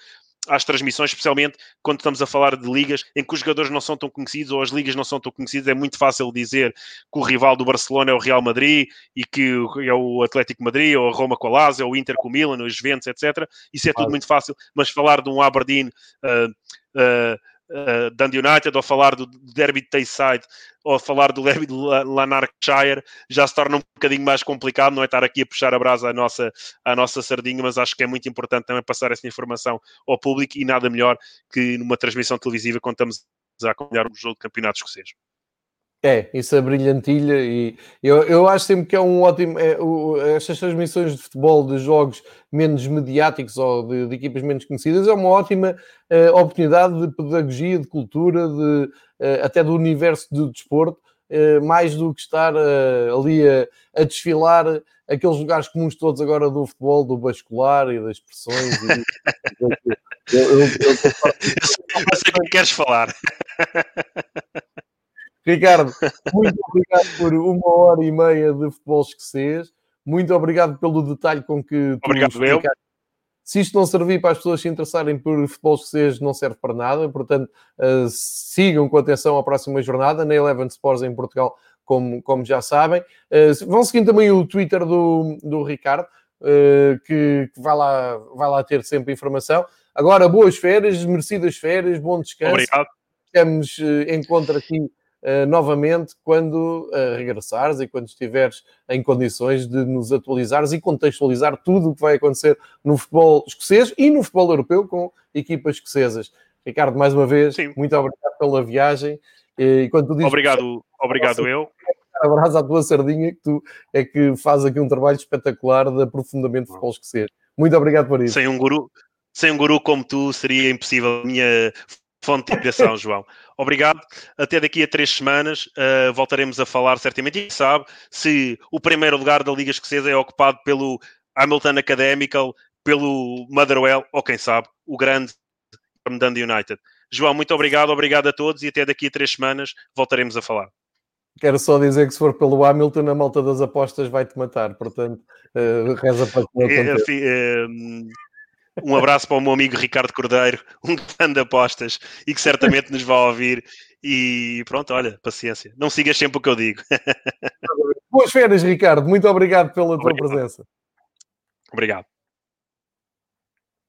[SPEAKER 2] às transmissões, especialmente quando estamos a falar de ligas em que os jogadores não são tão conhecidos ou as ligas não são tão conhecidas. É muito fácil dizer que o rival do Barcelona é o Real Madrid e que é o Atlético Madrid ou a Roma com a Lazio ou o Inter com o Milan, os Juventus, etc. Isso é tudo muito fácil, mas falar de um Aberdeen uh, uh, uh, Dundee United, ou falar do derby de Tayside, ou falar do derby de Lanarkshire, já se torna um bocadinho mais complicado, não é estar aqui a puxar a brasa à nossa, à nossa sardinha, mas acho que é muito importante também passar essa informação ao público e nada melhor que numa transmissão televisiva estamos a acompanhar um jogo de campeonato escocês.
[SPEAKER 1] É, isso é brilhantilha e eu, eu acho sempre que é um ótimo. É, o, estas transmissões de futebol de jogos menos mediáticos ou de, de equipas menos conhecidas é uma ótima uh, oportunidade de pedagogia, de cultura, de, uh, até do universo do desporto, uh, mais do que estar ali a, a, desfilar aqueles lugares comuns todos agora do futebol, do bascular e das expressões. E,
[SPEAKER 2] eu, eu, eu, eu, eu sei que queres falar.
[SPEAKER 1] Ricardo, muito obrigado por uma hora e meia de futebol esquecês. Muito obrigado pelo detalhe com que
[SPEAKER 2] tu Obrigado, eu.
[SPEAKER 1] Se isto não servir para as pessoas se interessarem por futebol esquecês, não serve para nada. Portanto, uh, sigam com atenção a próxima jornada na Eleven Sports em Portugal, como, como já sabem. Uh, vão seguindo também o Twitter do, do Ricardo, uh, que, que, vai, lá, vai lá ter sempre informação. Agora, boas férias, merecidas férias, bom descanso.
[SPEAKER 2] Obrigado.
[SPEAKER 1] Temos encontro aqui uh, novamente quando uh, regressares e quando estiveres em condições de nos atualizares e contextualizar tudo o que vai acontecer no futebol escocês e no futebol europeu com equipas escocesas. Ricardo, mais uma vez, Sim. muito obrigado pela viagem. E quando tu dizes,
[SPEAKER 2] obrigado, obrigado eu.
[SPEAKER 1] Abraço à tua sardinha, que tu é que faz aqui um trabalho espetacular de aprofundamento de futebol escocês. Muito obrigado por isso.
[SPEAKER 2] Sem um guru, sem um guru como tu, seria impossível a minha fonte de inspiração, João. Obrigado. Até daqui a três semanas uh, voltaremos a falar certamente. E sabe se o primeiro lugar da Liga Escocesa é ocupado pelo Hamilton Academical, pelo Motherwell ou quem sabe o grande Dundee United. João, muito obrigado, obrigado a todos e até daqui a três semanas voltaremos a falar.
[SPEAKER 1] Quero só dizer que se for pelo Hamilton, a malta das apostas vai-te matar, portanto, uh, reza para que
[SPEAKER 2] não Um abraço para o meu amigo Ricardo Cordeiro, um grande apostas e que certamente nos vai ouvir. E pronto, olha, paciência. Não sigas sempre o que eu digo.
[SPEAKER 1] Boas férias, Ricardo. Muito obrigado pela tua
[SPEAKER 2] obrigado.
[SPEAKER 1] presença.
[SPEAKER 2] Obrigado.